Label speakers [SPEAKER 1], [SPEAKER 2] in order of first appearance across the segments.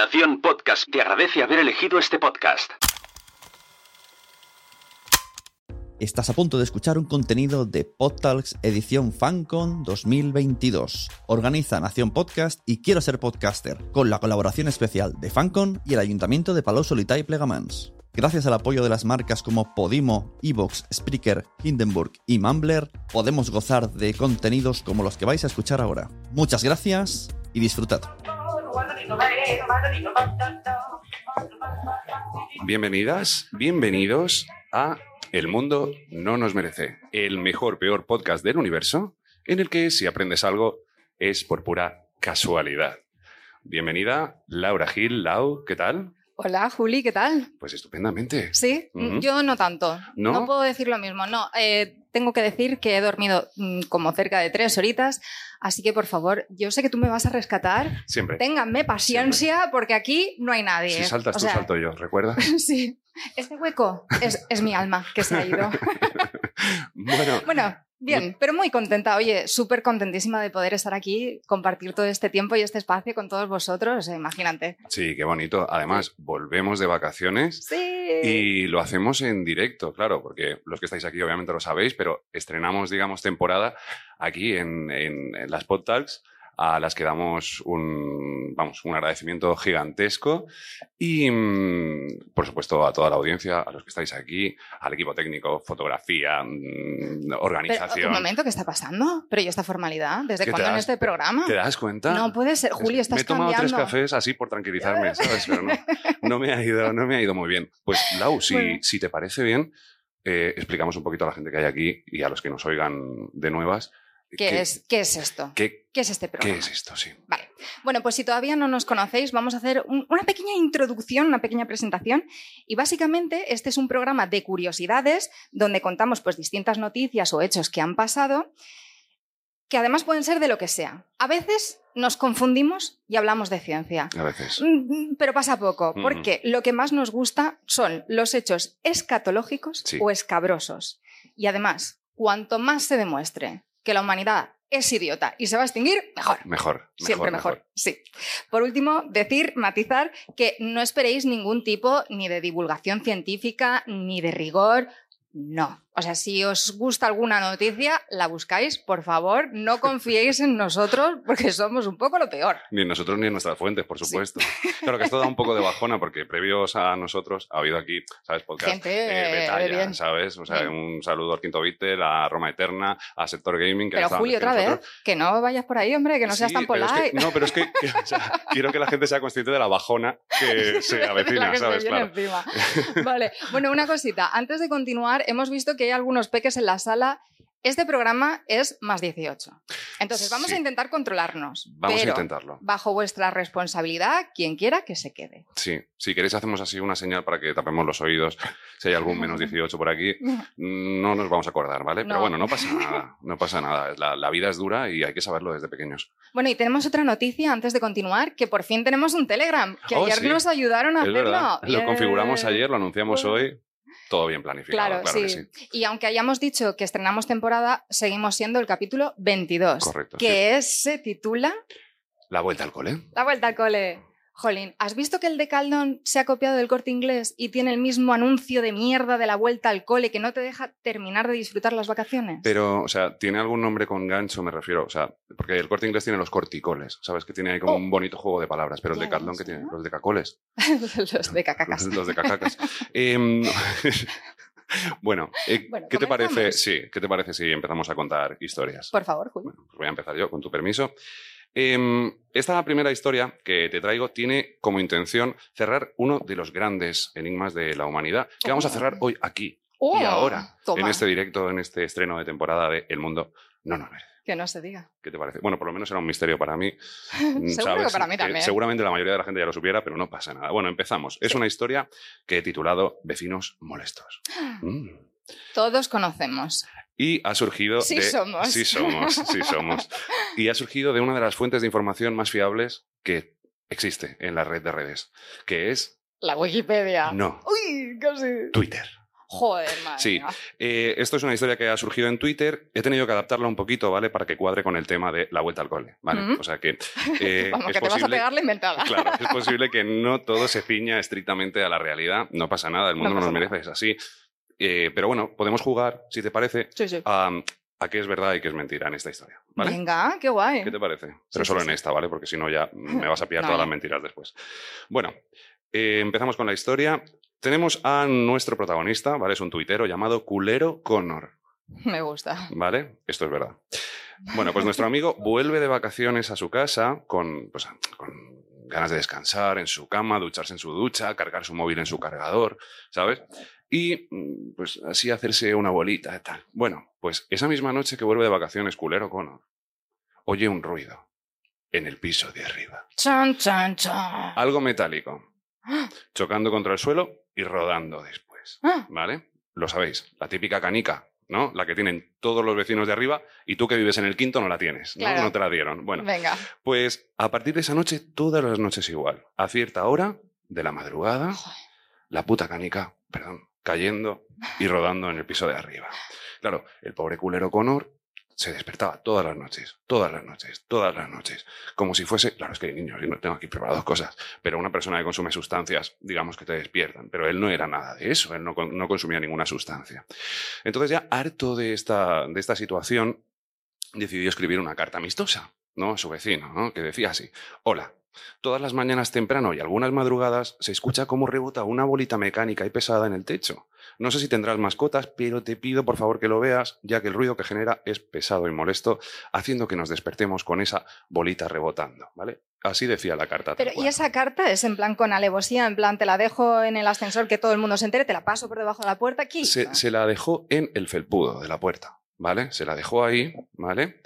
[SPEAKER 1] Nación Podcast te agradece haber elegido este podcast.
[SPEAKER 2] Estás a punto de escuchar un contenido de PodTalks edición FanCon 2022. Organiza Nación Podcast y Quiero ser podcaster, con la colaboración especial de FanCon y el Ayuntamiento de Palau Solità y Plegamans. Gracias al apoyo de las marcas como Podimo, Evox, Spreaker, Hindenburg y Mumbler, podemos gozar de contenidos como los que vais a escuchar ahora. Muchas gracias y disfrutad.
[SPEAKER 3] Bienvenidas, bienvenidos a El mundo no nos merece, el mejor peor podcast del universo, en el que si aprendes algo es por pura casualidad. Bienvenida, Laura Gil. Lau, ¿qué tal?
[SPEAKER 4] Hola, Juli, ¿qué tal?
[SPEAKER 3] Pues estupendamente.
[SPEAKER 4] Sí,
[SPEAKER 3] Ujú.
[SPEAKER 4] yo no tanto.
[SPEAKER 3] ¿No?
[SPEAKER 4] puedo decir lo mismo. No, eh, tengo que decir que he dormido mm, como cerca de tres horitas, así que por favor, yo sé que tú me vas a rescatar.
[SPEAKER 3] Siempre.
[SPEAKER 4] Ténganme paciencia porque aquí no hay nadie.
[SPEAKER 3] Si saltas
[SPEAKER 4] O
[SPEAKER 3] tú,
[SPEAKER 4] sea,
[SPEAKER 3] salto yo, ¿recuerdas?
[SPEAKER 4] Sí, este hueco es, es mi alma que se ha ido.
[SPEAKER 3] bueno,
[SPEAKER 4] Bueno, bien, pero muy contenta. Oye, súper contentísima de poder estar aquí, compartir todo este tiempo y este espacio con todos vosotros. eh, Imagínate.
[SPEAKER 3] sí, qué bonito. Además, volvemos de vacaciones.
[SPEAKER 4] Sí.
[SPEAKER 3] Y lo hacemos en directo, claro, porque los que estáis aquí obviamente lo sabéis, pero estrenamos, digamos, temporada aquí en, en- en las PodTalks a las que damos un, vamos, un agradecimiento gigantesco y, mm, por supuesto, a toda la audiencia, a los que estáis aquí, al equipo técnico, fotografía, mm,
[SPEAKER 4] Pero,
[SPEAKER 3] organización.
[SPEAKER 4] un momento, ¿qué está pasando? Pero ¿y esta formalidad? ¿Desde
[SPEAKER 3] ¿Qué te
[SPEAKER 4] cuándo en este programa?
[SPEAKER 3] ¿Te das cuenta?
[SPEAKER 4] No puede ser.
[SPEAKER 3] Es
[SPEAKER 4] Juli,
[SPEAKER 3] que
[SPEAKER 4] estás
[SPEAKER 3] Me he tomado
[SPEAKER 4] cambiando.
[SPEAKER 3] tres cafés así por tranquilizarme, ¿sabes? Pero no, no me ha ido, no me ha ido muy bien. Pues, Lau, si,
[SPEAKER 4] Bueno.
[SPEAKER 3] si te parece bien, eh, explicamos un poquito a la gente que hay aquí y a los que nos oigan de nuevas.
[SPEAKER 4] ¿Qué, es, ¿Qué es esto?
[SPEAKER 3] qué-
[SPEAKER 4] ¿Qué es este
[SPEAKER 3] qué
[SPEAKER 4] programa?
[SPEAKER 3] es esto? Sí.
[SPEAKER 4] Vale. Bueno, pues si todavía no nos conocéis, vamos a hacer un- una pequeña introducción, una pequeña presentación. Y básicamente este es un programa de curiosidades donde contamos pues distintas noticias o hechos que han pasado, que además pueden ser de lo que sea. A veces nos confundimos y hablamos de ciencia.
[SPEAKER 3] A veces.
[SPEAKER 4] Mm, Pero pasa poco,
[SPEAKER 3] Ujú.
[SPEAKER 4] porque lo que más nos gusta son los hechos escatológicos
[SPEAKER 3] Sí.
[SPEAKER 4] o escabrosos. Y además, cuanto más se demuestre que la humanidad es idiota y se va a extinguir, mejor.
[SPEAKER 3] Mejor.
[SPEAKER 4] Siempre mejor, sí. Por último, decir, matizar, que no esperéis ningún tipo ni de divulgación científica ni de rigor. No. O sea, si os gusta alguna noticia, la buscáis, por favor, no confiéis en nosotros porque somos un poco lo peor.
[SPEAKER 3] Ni nosotros ni en nuestras fuentes, por supuesto. Claro que esto da un poco de bajona porque previos a nosotros ha habido aquí, ¿sabes? Podcast
[SPEAKER 4] Gente
[SPEAKER 3] eh, de
[SPEAKER 4] eh.
[SPEAKER 3] ¿sabes? O sea,
[SPEAKER 4] Bien.
[SPEAKER 3] un saludo al Quinto Beatle, a Roma Eterna, a Sector Gaming. Que
[SPEAKER 4] Pero Julio, otra vez, que no vayas por ahí, hombre, que no seas
[SPEAKER 3] Sí,
[SPEAKER 4] tan
[SPEAKER 3] pero es que- no, pero es que, que, o sea, quiero que la gente sea consciente de la bajona que se avecina, ¿sabes? Claro.
[SPEAKER 4] Vale, bueno, una cosita. Antes de continuar, hemos visto que hay algunos peques en la sala. Este programa es más 18. Entonces, vamos
[SPEAKER 3] Sí.
[SPEAKER 4] a intentar controlarnos.
[SPEAKER 3] Vamos
[SPEAKER 4] pero
[SPEAKER 3] a intentarlo.
[SPEAKER 4] Bajo vuestra responsabilidad, quien quiera que se quede.
[SPEAKER 3] Sí, si queréis hacemos así una señal para que tapemos los oídos. Si hay algún menos 18 por aquí, no nos vamos a acordar, ¿vale? Pero
[SPEAKER 4] No.
[SPEAKER 3] bueno, no pasa nada, no pasa nada. La, la vida es dura y hay que saberlo desde pequeños.
[SPEAKER 4] Bueno, y tenemos otra noticia antes de continuar, que por fin tenemos un Telegram, que
[SPEAKER 3] Oh,
[SPEAKER 4] ayer
[SPEAKER 3] sí.
[SPEAKER 4] nos ayudaron a
[SPEAKER 3] Es
[SPEAKER 4] hacerlo.
[SPEAKER 3] verdad, lo configuramos ayer, lo anunciamos hoy, todo bien planificado,
[SPEAKER 4] Claro,
[SPEAKER 3] claro,
[SPEAKER 4] sí.
[SPEAKER 3] que sí.
[SPEAKER 4] Y aunque hayamos dicho que estrenamos temporada, seguimos siendo el capítulo 22,
[SPEAKER 3] Correcto,
[SPEAKER 4] que es- se titula
[SPEAKER 3] La vuelta al cole.
[SPEAKER 4] La vuelta al cole. Jolín, ¿has visto que el de Caldón se ha copiado del corte inglés y tiene el mismo anuncio de mierda de la vuelta al cole que no te deja terminar de disfrutar las vacaciones?
[SPEAKER 3] Pero, o sea, ¿tiene algún nombre con gancho? Me refiero, o sea, porque el corte inglés tiene los corticoles, ¿sabes? Que tiene ahí como
[SPEAKER 4] Oh.
[SPEAKER 3] un bonito juego de palabras, pero el
[SPEAKER 4] Ya
[SPEAKER 3] de Caldón,
[SPEAKER 4] ves,
[SPEAKER 3] que tiene? Los de cacoles.
[SPEAKER 4] Los de cacacas.
[SPEAKER 3] Los, los de cacacas. Em, bueno, eh,
[SPEAKER 4] Bueno,
[SPEAKER 3] ¿qué te parece? Sí, ¿qué te parece si empezamos a contar historias?
[SPEAKER 4] Por favor, Julio.
[SPEAKER 3] Bueno, pues voy a empezar yo, con tu permiso. Em, esta primera historia que te traigo tiene como intención cerrar uno de los grandes enigmas de la humanidad, que vamos a
[SPEAKER 4] Oh.
[SPEAKER 3] cerrar hoy aquí
[SPEAKER 4] Oh,
[SPEAKER 3] y ahora,
[SPEAKER 4] toma,
[SPEAKER 3] en este directo, en este estreno de temporada de El Mundo no nos merece.
[SPEAKER 4] Que no se diga.
[SPEAKER 3] ¿Qué te parece? Bueno, por lo menos era un misterio para mí.
[SPEAKER 4] Seguro que para mí también.
[SPEAKER 3] seguramente la mayoría de la gente ya lo supiera, pero no pasa nada. Bueno, empezamos. Es una historia que he titulado Vecinos molestos. Mm.
[SPEAKER 4] Todos conocemos.
[SPEAKER 3] Y ha surgido
[SPEAKER 4] Sí
[SPEAKER 3] de...
[SPEAKER 4] somos.
[SPEAKER 3] Sí somos, sí somos. Y ha surgido de una de las fuentes de información más fiables que existe en la red de redes, que es...
[SPEAKER 4] La Wikipedia.
[SPEAKER 3] No,
[SPEAKER 4] Uy, casi.
[SPEAKER 3] Twitter.
[SPEAKER 4] Joder, madre
[SPEAKER 3] Sí, eh, esto es una historia que ha surgido en Twitter. He tenido que adaptarla un poquito, ¿vale? Para que cuadre con el tema de la vuelta al cole, ¿vale? O sea que eh,
[SPEAKER 4] Vamos,
[SPEAKER 3] es
[SPEAKER 4] que te vas a
[SPEAKER 3] posible-
[SPEAKER 4] pegar la inventada.
[SPEAKER 3] Claro, es posible que no todo se ciña estrictamente a la realidad. No pasa nada, el mundo
[SPEAKER 4] No
[SPEAKER 3] nos merece, es así. Eh, pero bueno, podemos jugar, si te parece,
[SPEAKER 4] Sí, sí.
[SPEAKER 3] a, a qué es verdad y qué es mentira en esta historia. ¿Vale?
[SPEAKER 4] Venga, qué guay.
[SPEAKER 3] ¿Qué te parece? Pero
[SPEAKER 4] sí,
[SPEAKER 3] solo en esta, ¿vale? Porque si no ya me vas a pillar
[SPEAKER 4] No,
[SPEAKER 3] todas las mentiras después. Bueno, eh, empezamos con la historia. Tenemos a nuestro protagonista, ¿vale? Es un tuitero llamado Culero Connor,
[SPEAKER 4] Me gusta.
[SPEAKER 3] ¿vale? Esto es verdad. Bueno, pues nuestro amigo vuelve de vacaciones a su casa con, pues, con ganas de descansar en su cama, ducharse en su ducha, cargar su móvil en su cargador, ¿sabes? Y mm, pues así hacerse una bolita y tal. Bueno, pues esa misma noche que vuelve de vacaciones Culero Connor, oye un ruido en el piso de arriba.
[SPEAKER 4] Chan, chan, chan.
[SPEAKER 3] Algo metálico, chocando contra el suelo y rodando después.
[SPEAKER 4] Ah,
[SPEAKER 3] ¿Vale? Lo sabéis, la típica canica, ¿no? La que tienen todos los vecinos de arriba y tú que vives en el quinto no la tienes, ¿no?
[SPEAKER 4] Claro.
[SPEAKER 3] No te la dieron. Bueno,
[SPEAKER 4] Venga.
[SPEAKER 3] pues a partir de esa noche, todas las noches igual. A cierta hora de la madrugada, la puta canica, perdón, cayendo y rodando en el piso de arriba. Claro, el pobre culero Connor se despertaba todas las noches, todas las noches, todas las noches, como si fuese, claro, es que hay niños, y no tengo aquí preparadas cosas, pero una persona que consume sustancias, digamos que te despiertan, pero él no era nada de eso, él no, no consumía ninguna sustancia. Entonces ya harto de esta, de esta situación, decidió escribir una carta amistosa, ¿no? A su vecino, ¿no? Que decía así, hola. Todas las mañanas temprano y algunas madrugadas se escucha cómo rebota una bolita mecánica y pesada en el techo. No sé si tendrás mascotas, pero te pido por favor que lo veas, ya que el ruido que genera es pesado y molesto, haciendo que nos despertemos con esa bolita rebotando, ¿vale? Así decía la carta.
[SPEAKER 4] Pero, ¿y esa carta es en plan con alevosía? En plan, te la dejo en el ascensor que todo el mundo se entere, te la paso por debajo de la puerta aquí.
[SPEAKER 3] se, se la dejó en el felpudo de la puerta, ¿vale? Se la dejó ahí, ¿vale?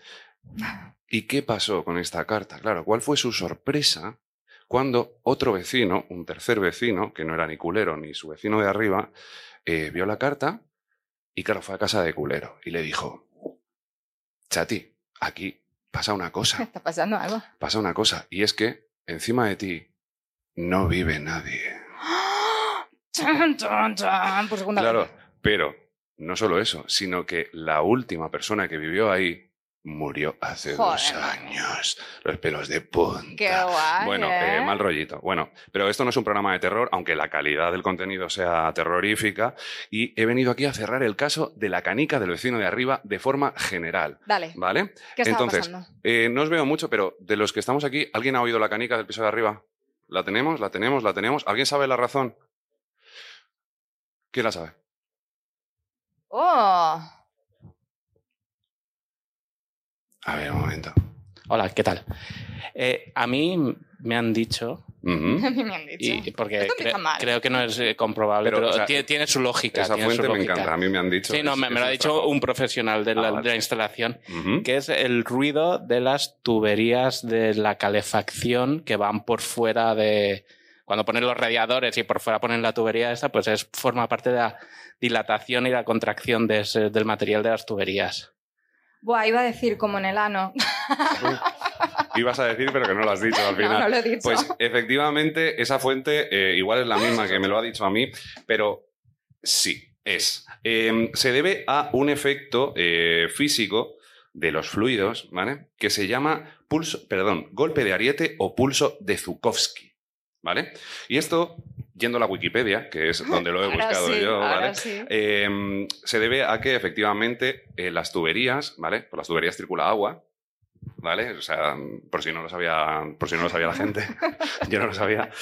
[SPEAKER 3] ¿Y qué pasó con esta carta? Claro, ¿cuál fue su sorpresa cuando otro vecino, un tercer vecino, que no era ni culero ni su vecino de arriba, eh, vio la carta y claro, fue a casa de culero y le dijo, Chati, aquí pasa una cosa,
[SPEAKER 4] Está pasando algo.
[SPEAKER 3] pasa una cosa, y es que encima de ti no vive nadie.
[SPEAKER 4] Chan, chan, chan, por segunda
[SPEAKER 3] Claro,
[SPEAKER 4] vez.
[SPEAKER 3] pero no solo eso, sino que la última persona que vivió ahí murió hace dos años. Los pelos de punta.
[SPEAKER 4] Qué guay.
[SPEAKER 3] Bueno,
[SPEAKER 4] ¿eh?
[SPEAKER 3] eh, mal rollito. Bueno, pero esto no es un programa de terror, aunque la calidad del contenido sea terrorífica. Y he venido aquí a cerrar el caso de la canica del vecino de arriba de forma general.
[SPEAKER 4] Dale,
[SPEAKER 3] ¿Vale?
[SPEAKER 4] ¿qué estaba
[SPEAKER 3] Entonces,
[SPEAKER 4] pasando?
[SPEAKER 3] Eh, no os veo mucho, pero de los que estamos aquí, ¿alguien ha oído la canica del piso de arriba? ¿La tenemos? ¿La tenemos? ¿La tenemos? ¿Alguien sabe la razón? ¿Quién la sabe?
[SPEAKER 4] ¡Oh!
[SPEAKER 3] A ver, un momento.
[SPEAKER 5] Hola, ¿qué tal? Eh, a mí me han dicho,
[SPEAKER 3] Ujú.
[SPEAKER 4] A mí me han dicho.
[SPEAKER 5] y porque cre-
[SPEAKER 4] mal.
[SPEAKER 5] creo que no es eh, comprobable,
[SPEAKER 3] Pero,
[SPEAKER 5] pero,
[SPEAKER 3] o sea,
[SPEAKER 5] tiene, tiene su lógica.
[SPEAKER 3] Esa
[SPEAKER 5] tiene su
[SPEAKER 3] fuente me encanta. A mí me han dicho.
[SPEAKER 5] Sí, no,
[SPEAKER 3] es-
[SPEAKER 5] me, lo ha dicho
[SPEAKER 3] trabajo.
[SPEAKER 5] un profesional de
[SPEAKER 3] Ah,
[SPEAKER 5] la, de la instalación, que es el ruido de las tuberías de la calefacción que van por fuera de... Cuando ponen los radiadores y por fuera ponen la tubería esa, pues es, forma parte de la dilatación y la contracción de ese- del material de las tuberías.
[SPEAKER 4] Buah, iba a decir como en el ano.
[SPEAKER 3] Ibas a decir, pero que no lo has dicho al final.
[SPEAKER 4] no lo he dicho.
[SPEAKER 3] Pues efectivamente, esa fuente eh, igual es la misma que me lo ha dicho a mí, pero sí, es. Eh, se debe a un efecto eh, físico de los fluidos, ¿vale? Que se llama pulso, perdón, golpe de ariete o pulso de Zukovsky, ¿vale? Y esto, yendo a la Wikipedia, que es donde lo he buscado
[SPEAKER 4] sí,
[SPEAKER 3] yo, ¿vale?
[SPEAKER 4] sí.
[SPEAKER 3] Eh, se debe a que efectivamente eh, las tuberías, ¿vale? Por las tuberías circula agua, ¿vale? O sea, por si no lo sabía, por si no lo sabía la gente, yo no lo sabía.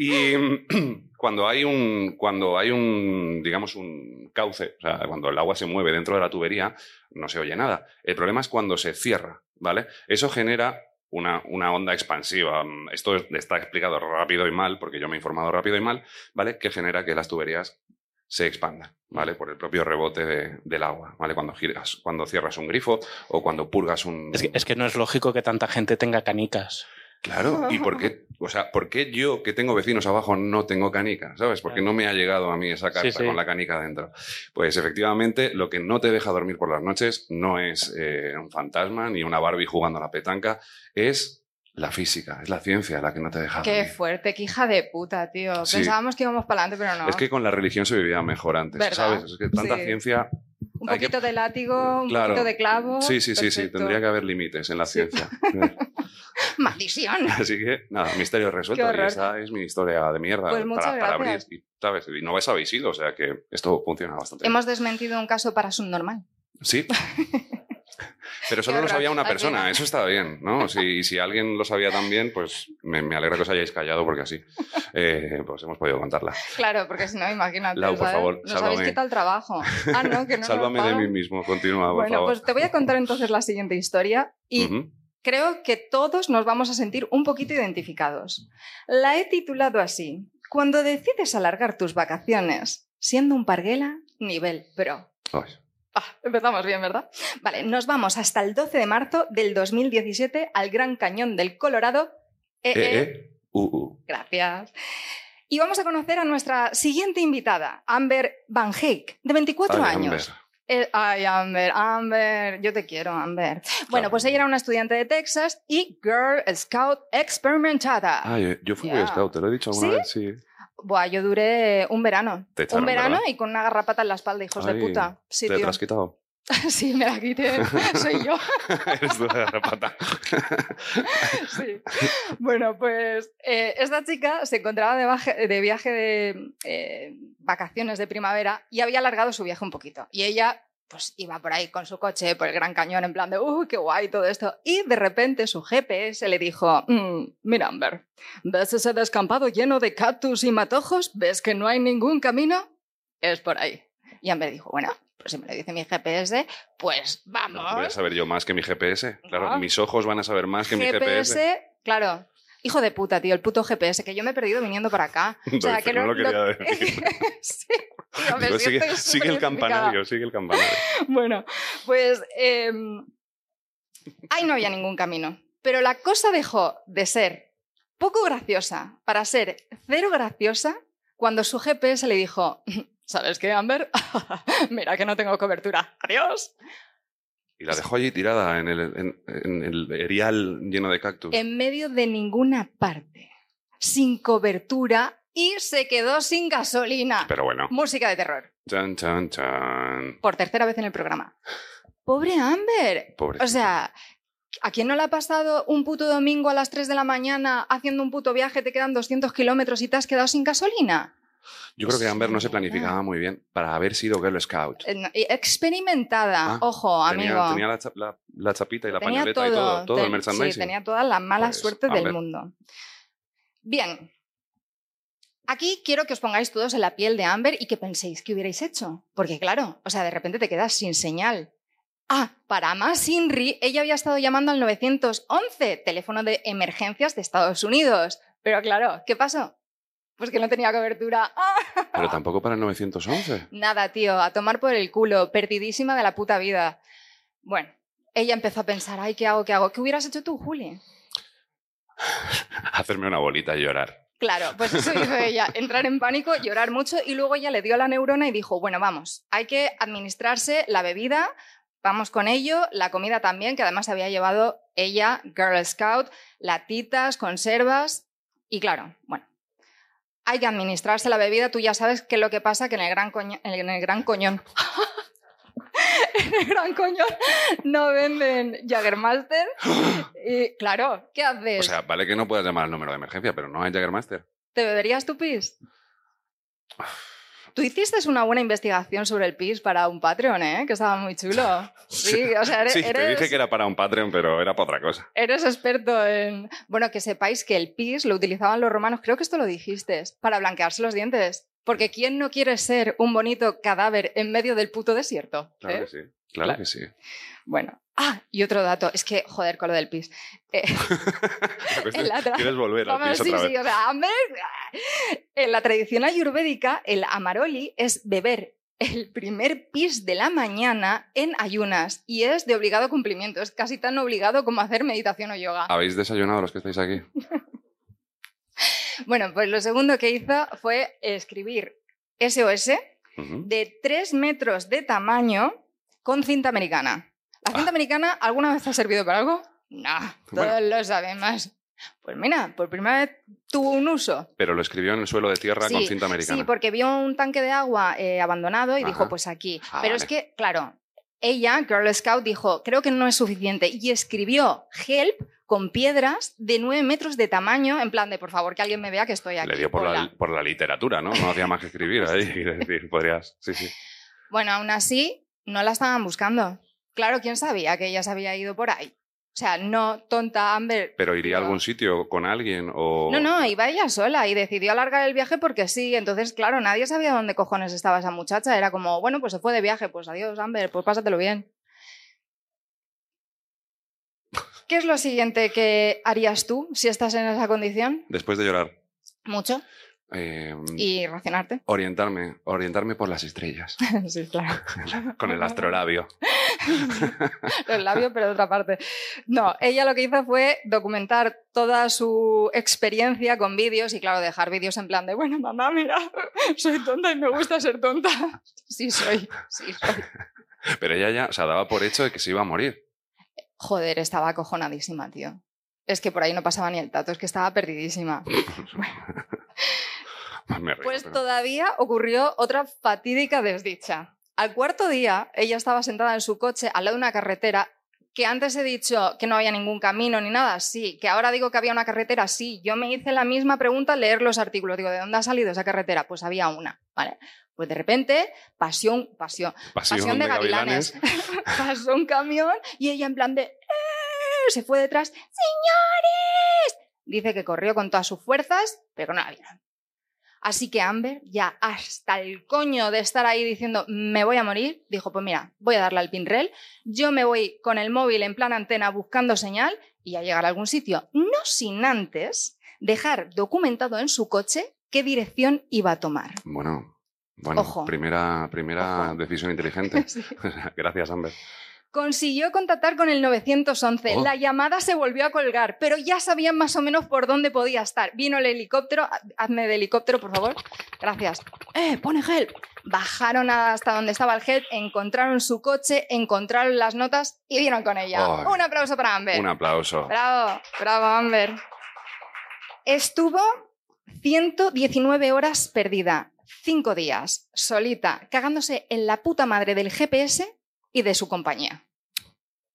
[SPEAKER 3] Y cuando hay un, cuando hay un, digamos, un cauce, o sea, cuando el agua se mueve dentro de la tubería, no se oye nada. El problema es cuando se cierra, ¿vale? Eso genera una, una onda expansiva. Mm, Esto es- está explicado rápido y mal, porque yo me he informado rápido y mal, ¿vale? Que genera que las tuberías se expandan, ¿vale? Por el propio rebote de- del agua, ¿vale? Cuando giras, cuando cierras un grifo o cuando purgas un...
[SPEAKER 5] Es que no es lógico que tanta gente tenga canicas.
[SPEAKER 3] Claro, ¿y por qué? O sea, ¿por qué yo que tengo vecinos abajo no tengo canica? ¿Sabes? Porque no me ha llegado a mí esa carta
[SPEAKER 5] Sí, sí.
[SPEAKER 3] con la canica dentro. Pues efectivamente, lo que no te deja dormir por las noches no es eh, un fantasma ni una Barbie jugando a la petanca, es La física, es la ciencia la que no te deja.
[SPEAKER 4] Qué
[SPEAKER 3] dormir.
[SPEAKER 4] fuerte, qué hija de puta, tío.
[SPEAKER 3] Sí.
[SPEAKER 4] Pensábamos que íbamos para adelante, pero no.
[SPEAKER 3] Es que con la religión se vivía mejor antes,
[SPEAKER 4] ¿Verdad?
[SPEAKER 3] ¿sabes? Es que tanta ciencia.
[SPEAKER 4] Un
[SPEAKER 3] hay que-
[SPEAKER 4] poquito de látigo, un
[SPEAKER 3] Claro.
[SPEAKER 4] poquito de clavo.
[SPEAKER 3] Sí, sí, sí, sí. Tendría que haber límites en la
[SPEAKER 4] Sí.
[SPEAKER 3] ciencia.
[SPEAKER 4] Maldición.
[SPEAKER 3] Así que, nada, misterio resuelto. Y esa es mi historia de mierda.
[SPEAKER 4] Pues
[SPEAKER 3] para, para abrir, y, ¿sabes? Y no vais habéis ido, o sea que esto funciona bastante bien.
[SPEAKER 4] Hemos desmentido un caso para subnormal.
[SPEAKER 3] Sí. Pero solo
[SPEAKER 4] Qué
[SPEAKER 3] lo sabía una persona, eso está bien, ¿no? Si, y si alguien lo sabía también, pues me, me alegra que os hayáis callado porque así eh, pues hemos podido contarla.
[SPEAKER 4] Claro, porque si no, imagínate.
[SPEAKER 3] Lau, por
[SPEAKER 4] ¿sabes?
[SPEAKER 3] favor,
[SPEAKER 4] Nos habéis
[SPEAKER 3] sálvame.
[SPEAKER 4] quitado el trabajo. Ah, no, que no.
[SPEAKER 3] Sálvame de mí mismo, continúa, por
[SPEAKER 4] Bueno,
[SPEAKER 3] favor.
[SPEAKER 4] pues te voy a contar entonces la siguiente historia y creo que todos nos vamos a sentir un poquito identificados. La he titulado así: Cuando decides alargar tus vacaciones, siendo un parguela, nivel pro.
[SPEAKER 3] Ay,
[SPEAKER 4] Ah, empezamos bien, ¿verdad? Vale, nos vamos hasta el 12 de marzo del 2017 al Gran Cañón del Colorado. Eh,
[SPEAKER 3] eh,
[SPEAKER 4] eh,
[SPEAKER 3] eh, uh, uh.
[SPEAKER 4] Gracias. Y vamos a conocer a nuestra siguiente invitada, Amber Van Heek, de 24
[SPEAKER 3] Ay,
[SPEAKER 4] años.
[SPEAKER 3] Amber.
[SPEAKER 4] Eh, ay, Amber, Amber, yo te quiero, Amber. Bueno, pues ella era una estudiante de Texas y Girl Scout experimentada.
[SPEAKER 3] Ah, yo, yo fui. Boy Scout, te lo he dicho alguna
[SPEAKER 4] ¿Sí?
[SPEAKER 3] vez, sí.
[SPEAKER 4] Buah, yo duré un verano.
[SPEAKER 3] Te echaron,
[SPEAKER 4] un verano
[SPEAKER 3] ¿verdad?
[SPEAKER 4] y con una garrapata en la espalda, hijos de puta. Sí,
[SPEAKER 3] ¿Te
[SPEAKER 4] tío.
[SPEAKER 3] has quitado?
[SPEAKER 4] sí, me la quité. Soy yo.
[SPEAKER 3] Eres la garrapata.
[SPEAKER 4] Sí. Bueno, pues eh, esta chica se encontraba de, baje- de viaje de eh, vacaciones de primavera y había alargado su viaje un poquito. Y ella, pues iba por ahí con su coche, por el Gran Cañón, en plan de, uy, qué guay todo esto. Y de repente su GPS le dijo, "Mm, mira, Amber, ¿ves ese descampado lleno de cactus y matojos? ¿Ves que no hay ningún camino? Es por ahí. Y Amber dijo, bueno, pues si me lo dice mi GPS, pues vamos.
[SPEAKER 3] Voy a saber yo más que mi GPS. Claro,
[SPEAKER 4] Ah.
[SPEAKER 3] mis ojos van a saber más que mi GPS.
[SPEAKER 4] claro. Hijo de puta, tío, el puto GPS, que yo me he perdido viniendo para acá. O sea, que
[SPEAKER 3] no lo quería decir.
[SPEAKER 4] sí, tío, me
[SPEAKER 3] Digo, sigue, el campanario, sigue el campanario.
[SPEAKER 4] Bueno, pues em, ahí no había ningún camino. Pero la cosa dejó de ser poco graciosa para ser cero graciosa cuando su GPS le dijo, ¿sabes qué, Amber? Mira que no tengo cobertura. Adiós.
[SPEAKER 3] Y la dejó allí tirada en el, en, en el erial lleno de cactus.
[SPEAKER 4] en medio de ninguna parte, sin cobertura y se quedó sin gasolina.
[SPEAKER 3] Pero bueno,
[SPEAKER 4] Música de terror,
[SPEAKER 3] chan, chan, chan.
[SPEAKER 4] por tercera vez en el programa. Pobre Amber.
[SPEAKER 3] Pobre.
[SPEAKER 4] O sea, ¿a quién no le ha pasado un puto domingo a las 3 de la mañana haciendo un puto viaje, te quedan 200 kilómetros y te has quedado sin gasolina?
[SPEAKER 3] Yo creo que Amber no se planificaba muy bien para haber sido Girl Scout.
[SPEAKER 4] Eh, Experimentada,
[SPEAKER 3] Ah,
[SPEAKER 4] ojo, amigo.
[SPEAKER 3] Tenía, tenía la, cha- la- la chapita y la
[SPEAKER 4] Tenía
[SPEAKER 3] pañoleta y todo, todo el merchandising.
[SPEAKER 4] Sí, tenía toda la mala
[SPEAKER 3] Pues,
[SPEAKER 4] suerte del mundo. Bien. Aquí quiero que os pongáis todos en la piel de Amber y que penséis qué hubierais hecho. Porque claro, o sea, de repente te quedas sin señal. Ah, para más Inri, ella había estado llamando al 911, teléfono de emergencias de Estados Unidos. Pero claro, ¿qué pasó? Pues que no tenía cobertura.
[SPEAKER 3] Pero tampoco para el 911.
[SPEAKER 4] Nada, tío, a tomar por el culo, perdidísima de la puta vida. Bueno, ella empezó a pensar, ay, ¿qué hago? ¿Qué hago? ¿Qué hubieras hecho tú, Juli?
[SPEAKER 3] Hacerme una bolita y llorar.
[SPEAKER 4] Claro, pues eso hizo ella, entrar en pánico, llorar mucho y luego ella le dio a la neurona y dijo, bueno, vamos, hay que administrarse la bebida, vamos con ello, la comida también, que además había llevado ella, Girl Scout, latitas, conservas y claro, bueno. Hay que administrarse la bebida, tú ya sabes que lo que pasa que en el gran, coño- en el gran coñón en el Gran Coñón no venden Jaggermaster. Y claro, ¿qué haces?
[SPEAKER 3] O sea, vale que no puedas llamar al número de emergencia, pero no hay Jaggermaster.
[SPEAKER 4] ¿Te beberías tu pis? Tú hiciste una buena investigación sobre el pis para un Patreon, ¿eh? Que estaba muy chulo. Sí, o sea, eres,
[SPEAKER 3] Sí, te dije que era para un Patreon, pero era para otra cosa.
[SPEAKER 4] eres experto en... Bueno, que sepáis que el pis lo utilizaban los romanos, creo que esto lo dijiste, para blanquearse los dientes. Porque ¿quién no quiere ser un bonito cadáver en medio del puto desierto?
[SPEAKER 3] Claro
[SPEAKER 4] ¿Eh?
[SPEAKER 3] que sí. Claro,
[SPEAKER 4] Claro.
[SPEAKER 3] que sí.
[SPEAKER 4] Bueno. Ah, y otro dato, es que, joder, con lo del pis. Eh, En la tra-
[SPEAKER 3] ¿Quieres volver al piso
[SPEAKER 4] sí,
[SPEAKER 3] otra
[SPEAKER 4] sí, o sea, en la tradición ayurvédica, el amaroli es beber el primer pis de la mañana en ayunas y es de obligado cumplimiento. Es casi tan obligado como hacer meditación o yoga.
[SPEAKER 3] ¿Habéis desayunado los que estáis aquí?
[SPEAKER 4] Bueno, pues lo segundo que hizo fue escribir SOS de 3 metros de tamaño con cinta americana. ¿La cinta americana alguna vez ha servido para algo? No, todos
[SPEAKER 3] Bueno.
[SPEAKER 4] lo sabemos. Pues mira, por primera vez tuvo un uso.
[SPEAKER 3] Pero lo escribió en el suelo de tierra con
[SPEAKER 4] Sí,
[SPEAKER 3] cinta americana.
[SPEAKER 4] Sí, porque vio un tanque de agua eh, abandonado y dijo, pues aquí.
[SPEAKER 3] Ah,
[SPEAKER 4] Pero es que, claro, ella, Girl Scout, dijo, creo que no es suficiente. Y escribió Help con piedras de 9 metros de tamaño, en plan de, por favor, que alguien me vea que estoy aquí.
[SPEAKER 3] Le dio por la,
[SPEAKER 4] Hola.
[SPEAKER 3] por la literatura, ¿no? No hacía más que escribir ahí. decir, podrías. Sí, sí.
[SPEAKER 4] Bueno, aún así, no la estaban buscando. Claro, ¿quién sabía que ella se había ido por ahí? O sea, no tonta Amber.
[SPEAKER 3] Pero iría a algún sitio con alguien o.
[SPEAKER 4] No, no, iba ella sola y decidió alargar el viaje porque sí. Entonces, claro, nadie sabía dónde cojones estaba esa muchacha. Era como, bueno, pues se fue de viaje, pues adiós, Amber, pues pásatelo bien. ¿Qué es lo siguiente que harías tú si estás en esa condición?
[SPEAKER 3] Después de llorar.
[SPEAKER 4] Mucho.
[SPEAKER 3] Eh,
[SPEAKER 4] Y racionarte.
[SPEAKER 3] Orientarme, orientarme por las estrellas.
[SPEAKER 4] sí, claro.
[SPEAKER 3] con el astrolabio.
[SPEAKER 4] Los labios, pero de otra parte. No, ella lo que hizo fue documentar toda su experiencia con vídeos y, claro, dejar vídeos en plan de, bueno, mamá, mira, soy tonta y me gusta ser tonta. Sí, soy, sí, soy.
[SPEAKER 3] Pero ella ya, o sea, daba por hecho de que se iba a morir.
[SPEAKER 4] Joder, estaba acojonadísima, tío. Es que por ahí no pasaba ni el tato, es que estaba perdidísima.
[SPEAKER 3] Me río,
[SPEAKER 4] Pues
[SPEAKER 3] pero-
[SPEAKER 4] todavía ocurrió otra fatídica desdicha. Al cuarto día, ella estaba sentada en su coche al lado de una carretera que antes he dicho que no había ningún camino ni nada, sí, que ahora digo que había una carretera, sí. Yo me hice la misma pregunta al leer los artículos. Digo, ¿de dónde ha salido esa carretera? Pues había una, ¿vale? Pues de repente, pasión, pasión,
[SPEAKER 3] Pasión,
[SPEAKER 4] pasión de,
[SPEAKER 3] de
[SPEAKER 4] gavilanes. Pasó un camión y ella en plan de... "Eh", Se fue detrás. ¡Señores! Dice que corrió con todas sus fuerzas, pero no la vieron. Así que Amber, ya hasta el coño de estar ahí diciendo me voy a morir, dijo, pues mira, voy a darle al pinrel, yo me voy con el móvil en plan antena buscando señal y a llegar a algún sitio, no sin antes dejar documentado en su coche qué dirección iba a tomar.
[SPEAKER 3] Bueno, bueno,
[SPEAKER 4] Ojo.
[SPEAKER 3] primera, primera
[SPEAKER 4] Ojo.
[SPEAKER 3] decisión inteligente.
[SPEAKER 4] Sí.
[SPEAKER 3] Gracias, Amber.
[SPEAKER 4] Consiguió contactar con el 911.
[SPEAKER 3] Oh.
[SPEAKER 4] La llamada se volvió a colgar, pero ya sabían más o menos por dónde podía estar. Vino el helicóptero. Ha- Hazme de helicóptero, por favor. Gracias. ¡Eh, pone help! Bajaron hasta donde estaba el help, encontraron su coche, encontraron las notas y vieron con ella. Un aplauso para Amber.
[SPEAKER 3] Un aplauso.
[SPEAKER 4] Bravo, bravo, Amber. Estuvo 119 horas perdida, 5 días, solita, cagándose en la puta madre del GPS y de su compañía.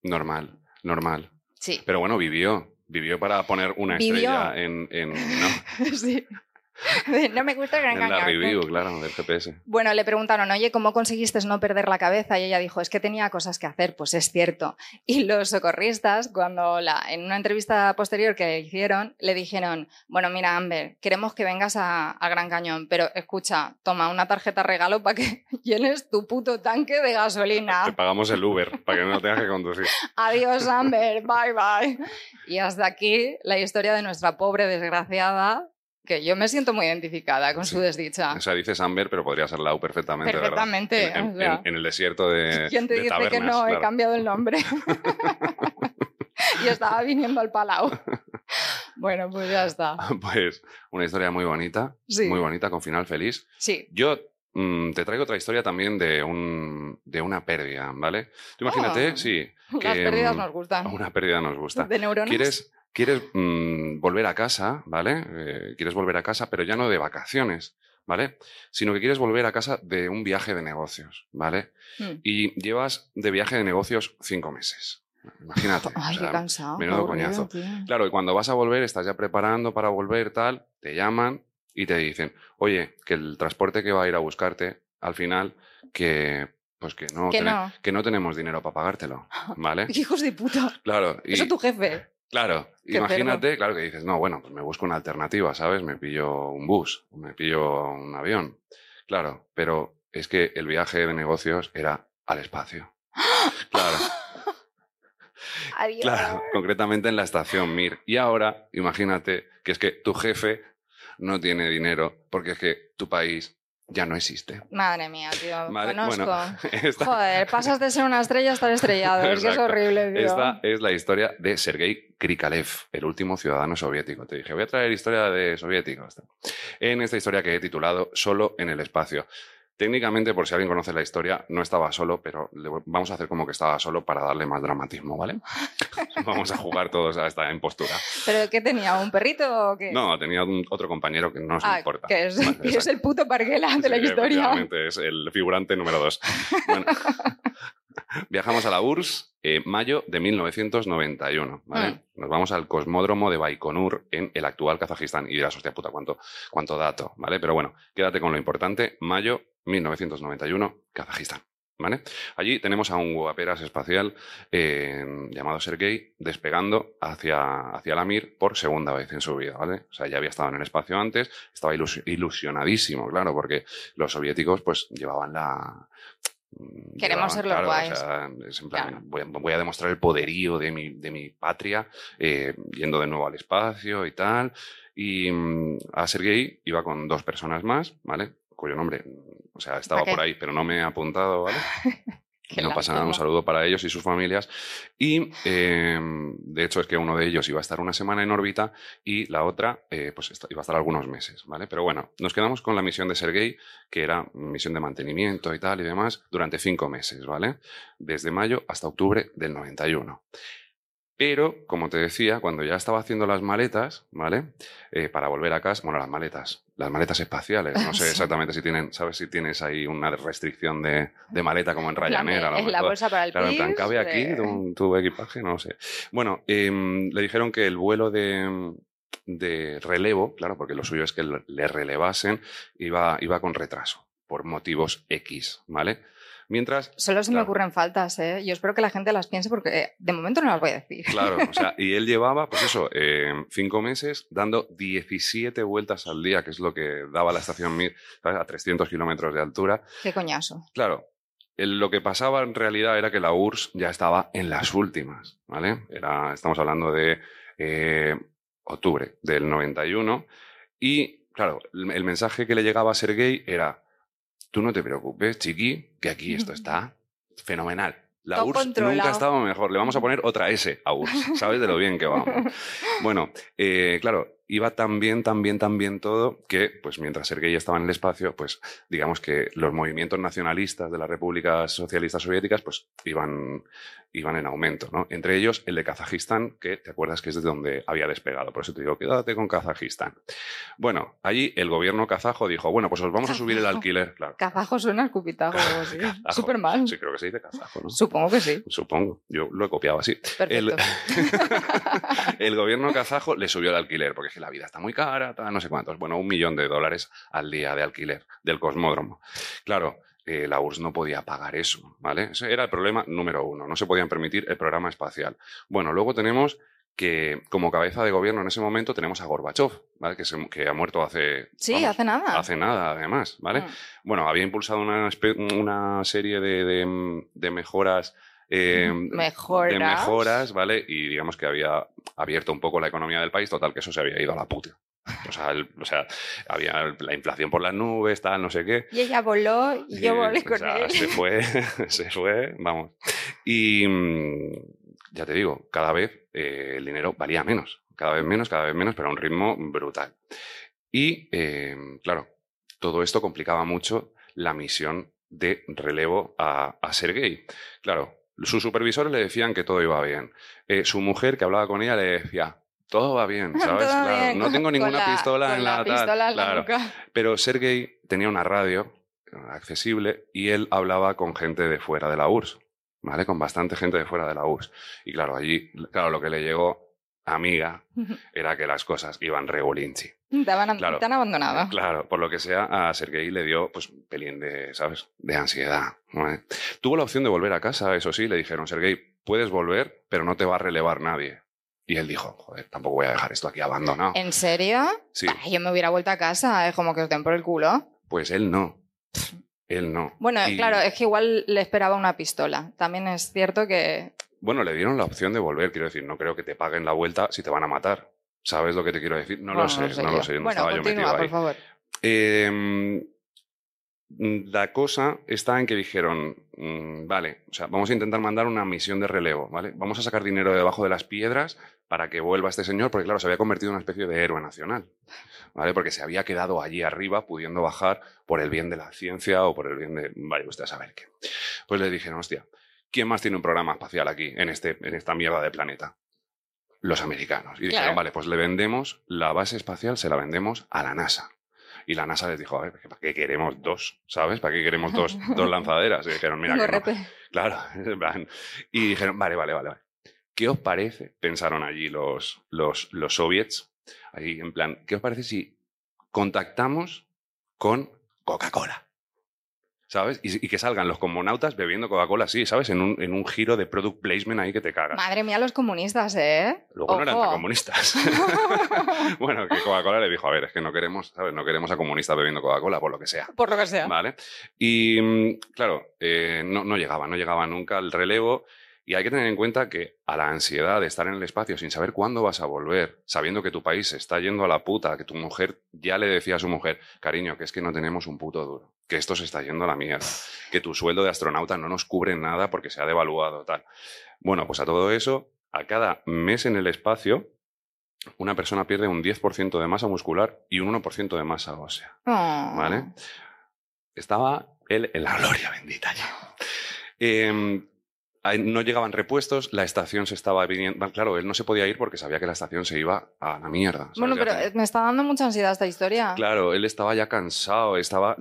[SPEAKER 3] Normal, normal.
[SPEAKER 4] Sí.
[SPEAKER 3] Pero bueno, vivió. Vivió para poner una
[SPEAKER 4] Vivió.
[SPEAKER 3] estrella en, en, ¿no?
[SPEAKER 4] sí. No me gusta Gran
[SPEAKER 3] en la
[SPEAKER 4] Cañón.
[SPEAKER 3] review, claro, del GPS.
[SPEAKER 4] Bueno, le preguntaron, oye, ¿cómo conseguiste no perder la cabeza? Y ella dijo, es que tenía cosas que hacer, pues es cierto. Y los socorristas, cuando la, en una entrevista posterior que le hicieron, le dijeron, bueno, mira, Amber, queremos que vengas a, a Gran Cañón, pero escucha, toma una tarjeta regalo para que llenes tu puto tanque de
[SPEAKER 3] Te
[SPEAKER 4] gasolina.
[SPEAKER 3] pagamos el Uber para que no tengas que conducir.
[SPEAKER 4] Adiós, Amber, bye bye. Y hasta aquí la historia de nuestra pobre desgraciada, que yo me siento muy identificada con
[SPEAKER 3] Sí.
[SPEAKER 4] su desdicha.
[SPEAKER 3] O sea, dices Amber, pero podría ser Lau perfectamente, ¿verdad?
[SPEAKER 4] Perfectamente.
[SPEAKER 3] En, en-
[SPEAKER 4] o sea.
[SPEAKER 3] en- en el desierto de,
[SPEAKER 4] ¿Quién te
[SPEAKER 3] de
[SPEAKER 4] dice que no? He cambiado el nombre. y estaba viniendo al Palau. bueno, pues ya está.
[SPEAKER 3] Pues una historia muy bonita,
[SPEAKER 4] Sí.
[SPEAKER 3] muy bonita, con final feliz.
[SPEAKER 4] Sí.
[SPEAKER 3] Yo mm, te traigo otra historia también de, un, de una pérdida, ¿vale? Tú imagínate,
[SPEAKER 4] Oh.
[SPEAKER 3] sí,
[SPEAKER 4] Las
[SPEAKER 3] que,
[SPEAKER 4] pérdidas
[SPEAKER 3] mm,
[SPEAKER 4] nos gustan.
[SPEAKER 3] una pérdida nos gusta.
[SPEAKER 4] ¿De neuronas?
[SPEAKER 3] Quieres, quieres mm, volver a casa, ¿vale? Eh, quieres volver a casa, pero ya no de vacaciones, ¿vale? Sino que quieres volver a casa de un viaje de negocios, ¿vale?
[SPEAKER 4] Mm.
[SPEAKER 3] Y llevas de viaje de negocios cinco meses. Imagínate.
[SPEAKER 4] Ay,
[SPEAKER 3] o sea,
[SPEAKER 4] qué cansado.
[SPEAKER 3] menudo coñazo.
[SPEAKER 4] tío.
[SPEAKER 3] Claro, y cuando vas a volver, estás ya preparando para volver, tal, te llaman y te dicen, oye, que el transporte que va a ir a buscarte, al final, que pues que no,
[SPEAKER 4] Que no.
[SPEAKER 3] que no tenemos dinero para pagártelo, ¿vale?
[SPEAKER 4] Hijos de puta.
[SPEAKER 3] Claro, y,
[SPEAKER 4] Eso tu jefe.
[SPEAKER 3] Claro,
[SPEAKER 4] Qué
[SPEAKER 3] imagínate, claro que dices, no, bueno, pues me busco una alternativa, ¿sabes? Me pillo un bus, me pillo un avión. Claro, pero es que el viaje de negocios era al espacio. Claro.
[SPEAKER 4] Adiós.
[SPEAKER 3] Claro, concretamente en la estación Mir. Y ahora, imagínate que es que tu jefe no tiene dinero porque es que tu país ya no existe.
[SPEAKER 4] Madre mía, tío.
[SPEAKER 3] Vale,
[SPEAKER 4] Conozco.
[SPEAKER 3] bueno, esta,
[SPEAKER 4] Joder, pasas de ser una estrella a estar estrellado. Es que es horrible, tío.
[SPEAKER 3] esta es la historia de Sergei Krikalev, el último ciudadano soviético. Te dije, voy a traer historia de soviéticos. En esta historia que he titulado Solo en el espacio. Técnicamente, por si alguien conoce la historia, no estaba solo, pero le vamos a hacer como que estaba solo para darle más dramatismo, ¿vale? vamos a jugar todos a esta impostura.
[SPEAKER 4] ¿Pero qué tenía? ¿Un perrito o qué?
[SPEAKER 3] No, tenía un- otro compañero que no nos
[SPEAKER 4] Ah,
[SPEAKER 3] importa.
[SPEAKER 4] que es,
[SPEAKER 3] Vale,
[SPEAKER 4] que es
[SPEAKER 3] exacto.
[SPEAKER 4] el puto parguela de la historia.
[SPEAKER 3] es el figurante número dos. Bueno, viajamos a la URSS, eh, mayo de 1991. ¿vale?
[SPEAKER 4] Mm.
[SPEAKER 3] Nos vamos al cosmódromo de Baikonur en el actual Kazajistán. Y dirás, hostia puta, cuánto, cuánto dato, ¿vale? Pero bueno, quédate con lo importante. Mayo 1991, Kazajistán. ¿Vale? Allí tenemos a un guaperas espacial eh, llamado Sergei despegando hacia, hacia la Mir por segunda vez en su vida, ¿vale? O sea, ya había estado en el espacio antes, estaba ilus- ilusionadísimo, claro, porque los soviéticos pues llevaban la...
[SPEAKER 4] Queremos
[SPEAKER 3] llevaban,
[SPEAKER 4] ser los
[SPEAKER 3] claro,
[SPEAKER 4] guays.
[SPEAKER 3] o sea, es en plan,
[SPEAKER 4] Claro.
[SPEAKER 3] voy, a, voy a demostrar el poderío de mi, de mi patria eh, yendo de nuevo al espacio y tal. Y mm, a Sergei iba con dos personas más, ¿vale? Cuyo nombre, o sea, estaba por ahí, pero no me he apuntado, ¿vale?
[SPEAKER 4] Qué
[SPEAKER 3] no pasa nada, un saludo para ellos y sus familias. Y eh, de hecho es que uno de ellos iba a estar una semana en órbita y la otra eh, pues iba a estar algunos meses, ¿vale? Pero bueno, nos quedamos con la misión de Sergei, que era misión de mantenimiento y tal y demás, durante cinco meses, ¿vale? Desde mayo hasta octubre del 91. Pero, como te decía, cuando ya estaba haciendo las maletas, ¿vale? Eh, para volver a casa, bueno, las maletas, las maletas espaciales, no sé
[SPEAKER 4] Sí.
[SPEAKER 3] exactamente si tienen, ¿sabes si tienes ahí una restricción de, de maleta como en Ryanair?
[SPEAKER 4] es la bolsa para el
[SPEAKER 3] Claro, en plan, ¿cabe aquí
[SPEAKER 4] eh,
[SPEAKER 3] tu, tu equipaje? No lo sé. Bueno, em, le dijeron que el vuelo de, de relevo, claro, porque lo suyo es que le relevasen, iba, iba con retraso, por motivos X, ¿vale? Mientras
[SPEAKER 4] Solo se me ocurren faltas, ¿eh? Yo espero que la gente las piense porque eh, de momento no las voy a decir.
[SPEAKER 3] Claro, o sea, y él llevaba, pues eso, eh, cinco meses dando 17 vueltas al día, que es lo que daba la estación Mir, ¿sabes? a 300 kilómetros de altura.
[SPEAKER 4] Qué coñazo.
[SPEAKER 3] Claro, lo que pasaba en realidad era que la URSS ya estaba en las últimas, ¿vale? Era, estamos hablando de eh, octubre del 91 y, claro, el, el mensaje que le llegaba a Sergei era, tú no te preocupes, chiqui, que aquí esto está fenomenal. La
[SPEAKER 4] Todo
[SPEAKER 3] URSS
[SPEAKER 4] controlado.
[SPEAKER 3] nunca ha estado mejor. Le vamos a poner otra S a URSS. ¿Sabes de lo bien que vamos? Bueno, eh, claro, iba tan bien, tan bien, tan bien todo que, pues mientras Sergei estaba en el espacio, pues digamos que los movimientos nacionalistas de las repúblicas socialistas soviéticas, pues iban, iban en aumento, ¿no? Entre ellos el de Kazajistán, que te acuerdas que es de donde había despegado. Por eso te digo, quédate con Kazajistán. Bueno, allí el gobierno kazajo dijo, bueno, pues os vamos a subir el alquiler, claro.
[SPEAKER 4] Kazajo suena al cupitajo o algo así.
[SPEAKER 3] Kazajo.
[SPEAKER 4] Súper mal.
[SPEAKER 3] Sí, creo que se dice kazajo, ¿no?
[SPEAKER 4] Supongo que sí.
[SPEAKER 3] Supongo, yo lo he copiado así. El,
[SPEAKER 4] Perfecto.
[SPEAKER 3] el gobierno kazajo le subió el alquiler, porque es que la vida está muy cara, no sé cuántos. Bueno, un millón de dólares al día de alquiler del cosmódromo. Claro, eh, la URSS no podía pagar eso, ¿vale? Ese era el problema número uno. No se podían permitir el programa espacial. Bueno, luego tenemos que como cabeza de gobierno en ese momento tenemos a Gorbachev, ¿vale? Que, se- que ha muerto hace...
[SPEAKER 4] Sí,
[SPEAKER 3] vamos,
[SPEAKER 4] hace nada.
[SPEAKER 3] Hace nada, además, ¿vale?
[SPEAKER 4] Mm.
[SPEAKER 3] Bueno, había impulsado una, una serie de, de- de mejoras. eh,
[SPEAKER 4] Mejoras.
[SPEAKER 3] De mejoras, ¿vale? Y digamos que había abierto un poco la economía del país, total, que eso se había ido a la puta. O sea, el- o sea, había la inflación por las nubes, tal, no sé qué.
[SPEAKER 4] Y ella voló y yo volé
[SPEAKER 3] o
[SPEAKER 4] con
[SPEAKER 3] sea,
[SPEAKER 4] él.
[SPEAKER 3] Se fue, se fue, vamos. Y mm, ya te digo, cada vez eh, el dinero valía menos. Cada vez menos, cada vez menos, pero a un ritmo brutal. Y, eh, claro, todo esto complicaba mucho la misión de relevo a, a Sergei. Claro, sus supervisores le decían que todo iba bien. Eh, su mujer, que hablaba con ella, le decía, todo va bien, ¿sabes?
[SPEAKER 4] Todo
[SPEAKER 3] Claro,
[SPEAKER 4] bien,
[SPEAKER 3] no tengo ninguna
[SPEAKER 4] la-
[SPEAKER 3] pistola en la, tal".
[SPEAKER 4] pistola en la
[SPEAKER 3] Claro. Pero Sergei tenía una radio accesible y él hablaba con gente de fuera de la URSS, ¿vale? Con bastante gente de fuera de la URSS. Y claro, allí, claro, lo que le llegó, amiga, era que las cosas iban regulinchi. Claro.
[SPEAKER 4] te han abandonado.
[SPEAKER 3] Claro, por lo que sea, a Sergei le dio, pues, un pelín de, ¿sabes? De ansiedad. ¿vale? Tuvo la opción de volver a casa, eso sí, le dijeron, Sergei, puedes volver, pero no te va a relevar nadie. Y él dijo, joder, tampoco voy a dejar esto aquí abandonado.
[SPEAKER 4] ¿En serio?
[SPEAKER 3] Sí,
[SPEAKER 4] Ay, yo me hubiera vuelto a casa, es como que os den por el culo.
[SPEAKER 3] pues él no. Él no.
[SPEAKER 4] Bueno,
[SPEAKER 3] Y-
[SPEAKER 4] claro, es que igual le esperaba una pistola. También es cierto que.
[SPEAKER 3] Bueno, le dieron la opción de volver, quiero decir, no creo que te paguen la vuelta si te van a matar. ¿Sabes lo que te quiero decir? No
[SPEAKER 4] Bueno,
[SPEAKER 3] lo sé, no
[SPEAKER 4] yo.
[SPEAKER 3] lo sé, no
[SPEAKER 4] bueno,
[SPEAKER 3] estaba yo metido
[SPEAKER 4] por
[SPEAKER 3] ahí.
[SPEAKER 4] favor.
[SPEAKER 3] Eh, la cosa está en que dijeron, mm, vale, o sea, vamos a intentar mandar una misión de relevo, ¿vale? Vamos a sacar dinero de debajo de las piedras para que vuelva este señor, porque claro, se había convertido en una especie de héroe nacional, ¿vale? Porque se había quedado allí arriba pudiendo bajar por el bien de la ciencia o por el bien de, vaya usted a saber qué. Pues le dijeron, hostia, ¿quién más tiene un programa espacial aquí, en, este, en esta mierda de planeta? Los americanos. Y dijeron,
[SPEAKER 4] Claro.
[SPEAKER 3] vale, pues le vendemos la base espacial, se la vendemos a la NASA. Y la NASA les dijo, a ver, ¿para qué queremos dos? ¿Sabes? ¿Para qué queremos dos, dos lanzaderas? Y dijeron, mira, que no. Claro. Y dijeron, vale, vale, vale, vale. ¿Qué os parece? Pensaron allí los, los, los soviets. Ahí, en plan, ¿qué os parece si contactamos con Coca-Cola? ¿Sabes? Y, y que salgan los cosmonautas bebiendo Coca-Cola así, ¿sabes? En un, en un giro de product placement ahí que te cagas.
[SPEAKER 4] Madre mía, los comunistas, ¿eh?
[SPEAKER 3] Luego no eran tan comunistas. bueno, que Coca-Cola le dijo, a ver, es que no queremos, ¿sabes? No queremos a comunistas bebiendo Coca-Cola, por lo que sea.
[SPEAKER 4] Por lo que sea.
[SPEAKER 3] ¿Vale? Y mm, claro, eh, no, no llegaba, no llegaba nunca el relevo. Y hay que tener en cuenta que a la ansiedad de estar en el espacio sin saber cuándo vas a volver, sabiendo que tu país se está yendo a la puta, que tu mujer ya le decía a su mujer, cariño, que es que no tenemos un puto duro, que esto se está yendo a la mierda, que tu sueldo de astronauta no nos cubre nada porque se ha devaluado, tal. Bueno, pues a todo eso, a cada mes en el espacio, una persona pierde un 10% de masa muscular y un 1% de masa ósea.
[SPEAKER 4] Oh.
[SPEAKER 3] ¿Vale? Estaba él en la gloria bendita ya. Eh, no llegaban repuestos, la estación se estaba viniendo. Claro, él no se podía ir porque sabía que la estación se iba a la mierda. ¿sabes?
[SPEAKER 4] Bueno, pero eh, me está dando mucha ansiedad esta historia.
[SPEAKER 3] Claro, él estaba ya cansado, estaba.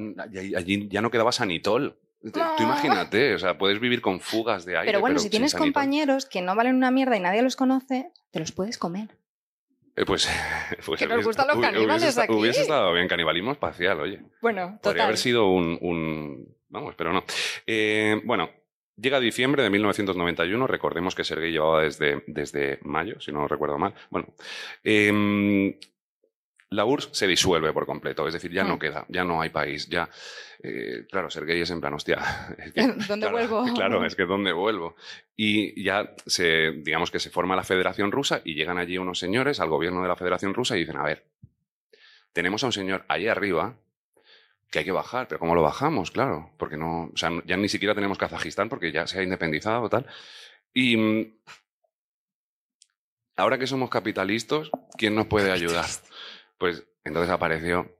[SPEAKER 3] Allí, ya no quedaba sanitol. Tú
[SPEAKER 4] No.
[SPEAKER 3] imagínate, o sea, puedes vivir con fugas de aire.
[SPEAKER 4] Pero bueno, si tienes
[SPEAKER 3] sanitol.
[SPEAKER 4] compañeros que no valen una mierda y nadie los conoce, te los puedes comer.
[SPEAKER 3] Eh, pues, pues
[SPEAKER 4] Que nos gustan los caníbales
[SPEAKER 3] hubiese,
[SPEAKER 4] aquí.
[SPEAKER 3] Hubiese estado bien, canibalismo espacial, oye.
[SPEAKER 4] Bueno,
[SPEAKER 3] Podría
[SPEAKER 4] total.
[SPEAKER 3] haber sido un, un- Vamos, pero no. Eh, bueno, llega diciembre de 1991. Recordemos que Sergei llevaba desde, desde mayo, si no recuerdo mal. Bueno, em, la URSS se disuelve por completo. Es decir, ya no
[SPEAKER 4] Mm.
[SPEAKER 3] queda, ya no hay país. Ya, eh, claro, Sergei es en plan, hostia. es que-
[SPEAKER 4] ¿Dónde
[SPEAKER 3] claro,
[SPEAKER 4] vuelvo?
[SPEAKER 3] Claro, es que ¿dónde vuelvo? Y ya se, digamos que se forma la Federación Rusa y llegan allí unos señores al gobierno de la Federación Rusa y dicen, a ver, tenemos a un señor ahí arriba que hay que bajar, pero ¿cómo lo bajamos? Claro, porque no, o sea, ya ni siquiera tenemos Kazajistán porque ya se ha independizado tal. Y mm, ahora que somos capitalistas, ¿quién nos puede ayudar? Pues entonces apareció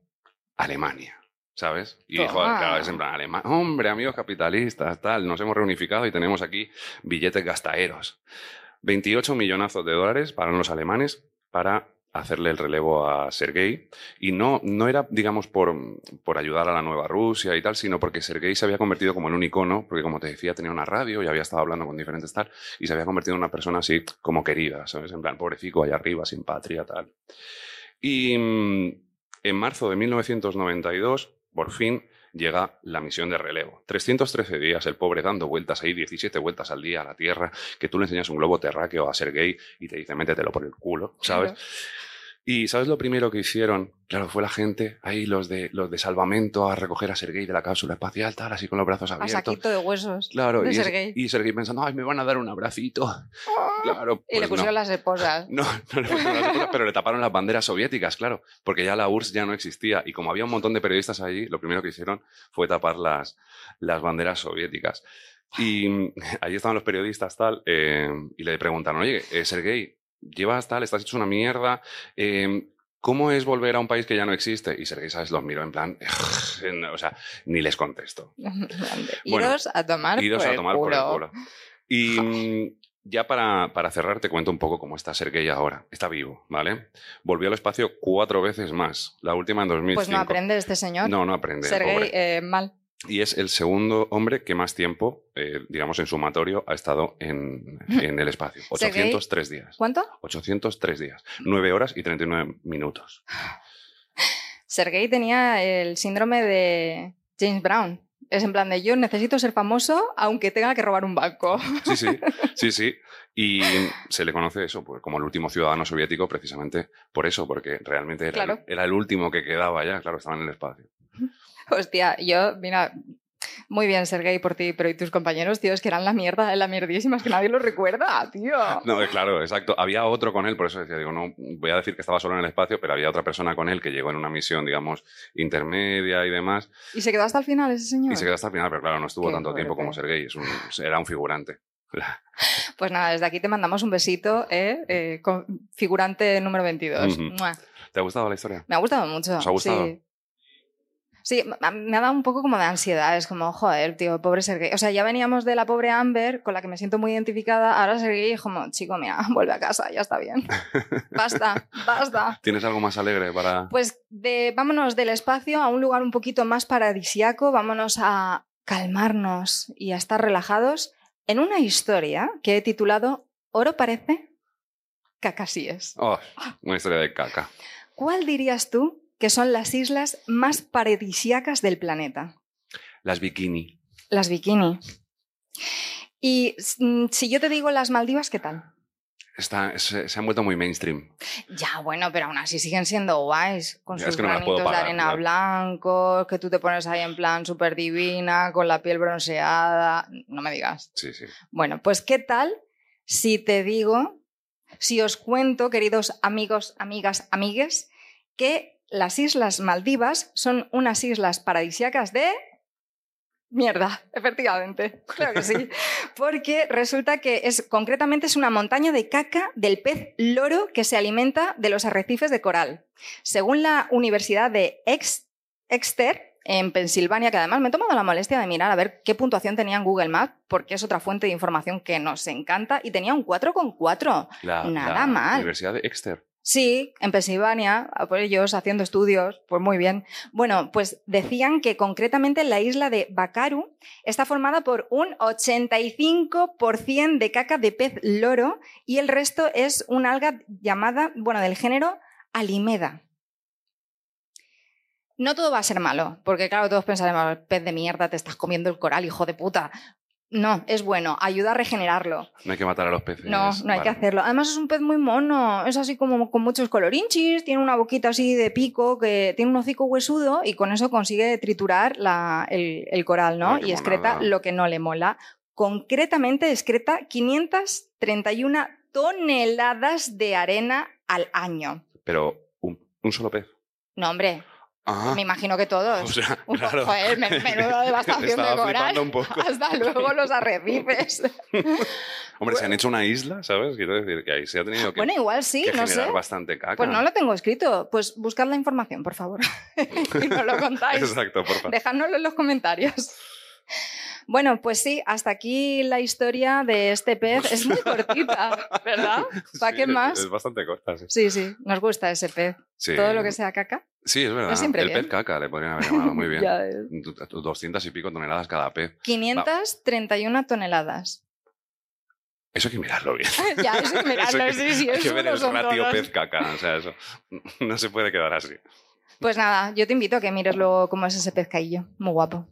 [SPEAKER 3] Alemania. ¿Sabes? Y dijo, claro, es en plan, Alema- hombre, amigos capitalistas, tal, nos hemos reunificado y tenemos aquí billetes gastaeros. 28 millonazos de dólares para los alemanes para hacerle el relevo a Sergei. Y no, no era, digamos, por, por ayudar a la nueva Rusia y tal, sino porque Sergei se había convertido como en un icono, porque como te decía, tenía una radio y había estado hablando con diferentes tal, y se había convertido en una persona así como querida, ¿sabes? En plan, pobrecico, allá arriba, sin patria, tal. Y mm, en marzo de 1992, por fin, llega la misión de relevo. 313 días, el pobre dando vueltas ahí, 17 vueltas al día a la Tierra, que tú le enseñas un globo terráqueo a Sergei y te dice, métetelo por el culo, ¿sabes? Y ¿sabes lo primero que hicieron? Claro, fue la gente, ahí los de, los de salvamento, a recoger a Sergei de la cápsula espacial, tal, así con los brazos
[SPEAKER 4] A
[SPEAKER 3] abiertos.
[SPEAKER 4] saquito de huesos.
[SPEAKER 3] Claro,
[SPEAKER 4] de
[SPEAKER 3] y,
[SPEAKER 4] Sergei.
[SPEAKER 3] y Sergei pensando, ay, me van a dar un abracito. Claro,
[SPEAKER 4] y le
[SPEAKER 3] pues no.
[SPEAKER 4] pusieron las esposas.
[SPEAKER 3] No, no le pusieron las esposas, pero le taparon las banderas soviéticas, claro, porque ya la URSS ya no existía. Y como había un montón de periodistas allí, lo primero que hicieron fue tapar las, las banderas soviéticas. Y mm, ahí estaban los periodistas, tal, eh, y le preguntaron, oye, eh, Sergei, llevas tal, estás hecho una mierda, eh, ¿cómo es volver a un país que ya no existe? Y Sergei, ¿sabes? Los miró en plan, o sea, ni les contesto. Bueno,
[SPEAKER 4] Iros a tomar
[SPEAKER 3] Iros
[SPEAKER 4] por
[SPEAKER 3] a
[SPEAKER 4] el
[SPEAKER 3] tomar por el
[SPEAKER 4] culo.
[SPEAKER 3] Y mm, ya para, para cerrar, te cuento un poco cómo está Sergei ahora. Está vivo, ¿vale? Volvió al espacio cuatro veces más. La última en 2005.
[SPEAKER 4] Pues no aprende este señor.
[SPEAKER 3] No, no aprende.
[SPEAKER 4] Sergei, eh, mal.
[SPEAKER 3] Y es el segundo hombre que más tiempo, eh, digamos, en sumatorio ha estado en, en el espacio.
[SPEAKER 4] Sergei-
[SPEAKER 3] 803 días.
[SPEAKER 4] ¿Cuánto?
[SPEAKER 3] 803 días. 9 horas y 39 minutos.
[SPEAKER 4] Sergei tenía el síndrome de James Brown. Es en plan de yo necesito ser famoso aunque tenga que robar un banco.
[SPEAKER 3] Sí, sí, sí, sí. Y se le conoce eso pues, como el último ciudadano soviético precisamente por eso, porque realmente era,
[SPEAKER 4] Claro.
[SPEAKER 3] era el último que quedaba ya, claro, estaba en el espacio.
[SPEAKER 4] Hostia, yo, mira, Muy bien, Sergei, por ti, pero ¿y tus compañeros, tío? Es que eran la mierda, la mierdísima, es que nadie los recuerda, tío.
[SPEAKER 3] No, eh, claro, exacto. Había otro con él, por eso decía, digo, no voy a decir que estaba solo en el espacio, pero había otra persona con él que llegó en una misión, digamos, intermedia y demás.
[SPEAKER 4] ¿Y se quedó hasta el final ese señor?
[SPEAKER 3] Y se quedó hasta el final, pero claro, no estuvo
[SPEAKER 4] Qué
[SPEAKER 3] tanto tiempo como es un- era un figurante.
[SPEAKER 4] Pues nada, desde aquí te mandamos un besito, ¿eh? Eh, con- figurante número 22.
[SPEAKER 3] Ujú.
[SPEAKER 4] Mua.
[SPEAKER 3] ¿Te ha gustado la historia?
[SPEAKER 4] Me ha gustado mucho.
[SPEAKER 3] ¿Os ha gustado?
[SPEAKER 4] Sí. Sí, me ha dado un poco como de ansiedad. Es como, joder, tío, pobre Sergei. O sea, ya veníamos de la pobre Amber, con la que me siento muy identificada. Ahora Sergei es como, chico, mira, vuelve a casa, ya está bien. Basta, basta.
[SPEAKER 3] ¿Tienes algo más alegre para...?
[SPEAKER 4] Pues de, vámonos del espacio a un lugar un poquito más paradisiaco, vámonos a calmarnos y a estar relajados en una historia que he titulado Oro parece, caca sí es.
[SPEAKER 3] Oh, una historia de caca.
[SPEAKER 4] ¿Cuál dirías tú que son las islas más paradisíacas del planeta?
[SPEAKER 3] Las bikini.
[SPEAKER 4] Las Bikini. Y mm, si yo te digo las Maldivas, ¿qué tal?
[SPEAKER 3] Está, se, se han vuelto muy mainstream.
[SPEAKER 4] Ya, bueno, pero aún así siguen siendo guays, con
[SPEAKER 3] Ya,
[SPEAKER 4] sus
[SPEAKER 3] es que no
[SPEAKER 4] de arena
[SPEAKER 3] claro.
[SPEAKER 4] blancos, que tú te pones ahí en plan súper divina, con la piel bronceada. No me digas.
[SPEAKER 3] Sí, sí.
[SPEAKER 4] Bueno, pues ¿qué tal si te digo, si os cuento, queridos amigos, amigas, amigues, que las Islas Maldivas son unas islas paradisíacas de... Mierda, efectivamente, claro que sí. Porque resulta que es concretamente es una montaña de caca del pez loro que se alimenta de los arrecifes de coral. Según la Universidad de Ex- Exeter, en Pensilvania, que además me he tomado la molestia de mirar a ver qué puntuación tenía en Google Maps, porque es otra fuente de información que nos encanta, y tenía un 4,4.
[SPEAKER 3] La,
[SPEAKER 4] Nada
[SPEAKER 3] la
[SPEAKER 4] mal.
[SPEAKER 3] Universidad de Exeter.
[SPEAKER 4] Sí, en Pensilvania, por ellos haciendo estudios, pues muy bien. Bueno, pues decían que concretamente la isla de Bakaru está formada por un 85% de caca de pez loro y el resto es una alga llamada, bueno, del género Alimeda. No todo va a ser malo, porque claro, todos pensaremos, pez de mierda, te estás comiendo el coral, hijo de puta. No, es bueno, ayuda a regenerarlo.
[SPEAKER 3] No hay que matar a los peces.
[SPEAKER 4] No, no hay que hacerlo. Además es un pez muy mono, es así como con muchos colorinchis, tiene una boquita así de pico, que tiene un hocico huesudo y con eso consigue triturar la- el, el coral, ¿no?
[SPEAKER 3] Ay,
[SPEAKER 4] y excreta
[SPEAKER 3] monada.
[SPEAKER 4] lo que no le mola. Concretamente excreta 531 toneladas de arena al año.
[SPEAKER 3] Pero un, un solo pez.
[SPEAKER 4] No, hombre,
[SPEAKER 3] Ah,
[SPEAKER 4] me imagino que todos.
[SPEAKER 3] o sea, claro.
[SPEAKER 4] Joder, menuda devastación de coral.
[SPEAKER 3] un poco.
[SPEAKER 4] Hasta luego los arrecifes.
[SPEAKER 3] Hombre, se han hecho una isla, ¿sabes? Quiero decir que ahí se ha tenido que,
[SPEAKER 4] bueno, igual sí, no sé.
[SPEAKER 3] bastante caca.
[SPEAKER 4] Pues no lo tengo escrito. Pues buscad la información, por favor. y nos lo contáis.
[SPEAKER 3] Exacto, por favor.
[SPEAKER 4] Dejádnoslo en los comentarios. Bueno, pues sí, hasta aquí la historia de este pez. Es muy cortita, ¿verdad? ¿Para
[SPEAKER 3] Sí,
[SPEAKER 4] qué más?
[SPEAKER 3] Es bastante corta, sí.
[SPEAKER 4] Sí, sí, nos gusta ese pez.
[SPEAKER 3] Sí.
[SPEAKER 4] Todo lo que sea caca.
[SPEAKER 3] Sí, es verdad.
[SPEAKER 4] es siempre
[SPEAKER 3] el
[SPEAKER 4] bien.
[SPEAKER 3] pez caca le podrían haber llamado muy bien.
[SPEAKER 4] Ya es.
[SPEAKER 3] Du- 200 y pico toneladas cada pez.
[SPEAKER 4] 531 toneladas.
[SPEAKER 3] Eso hay que mirarlo bien.
[SPEAKER 4] ya, eso es mirarlo,
[SPEAKER 3] Eso hay que-
[SPEAKER 4] sí, sí,
[SPEAKER 3] hay
[SPEAKER 4] es
[SPEAKER 3] que ver el ratio pez caca. O sea, eso no se puede quedar así.
[SPEAKER 4] Pues nada, yo te invito a que mires luego cómo es ese pescadillo. Muy guapo.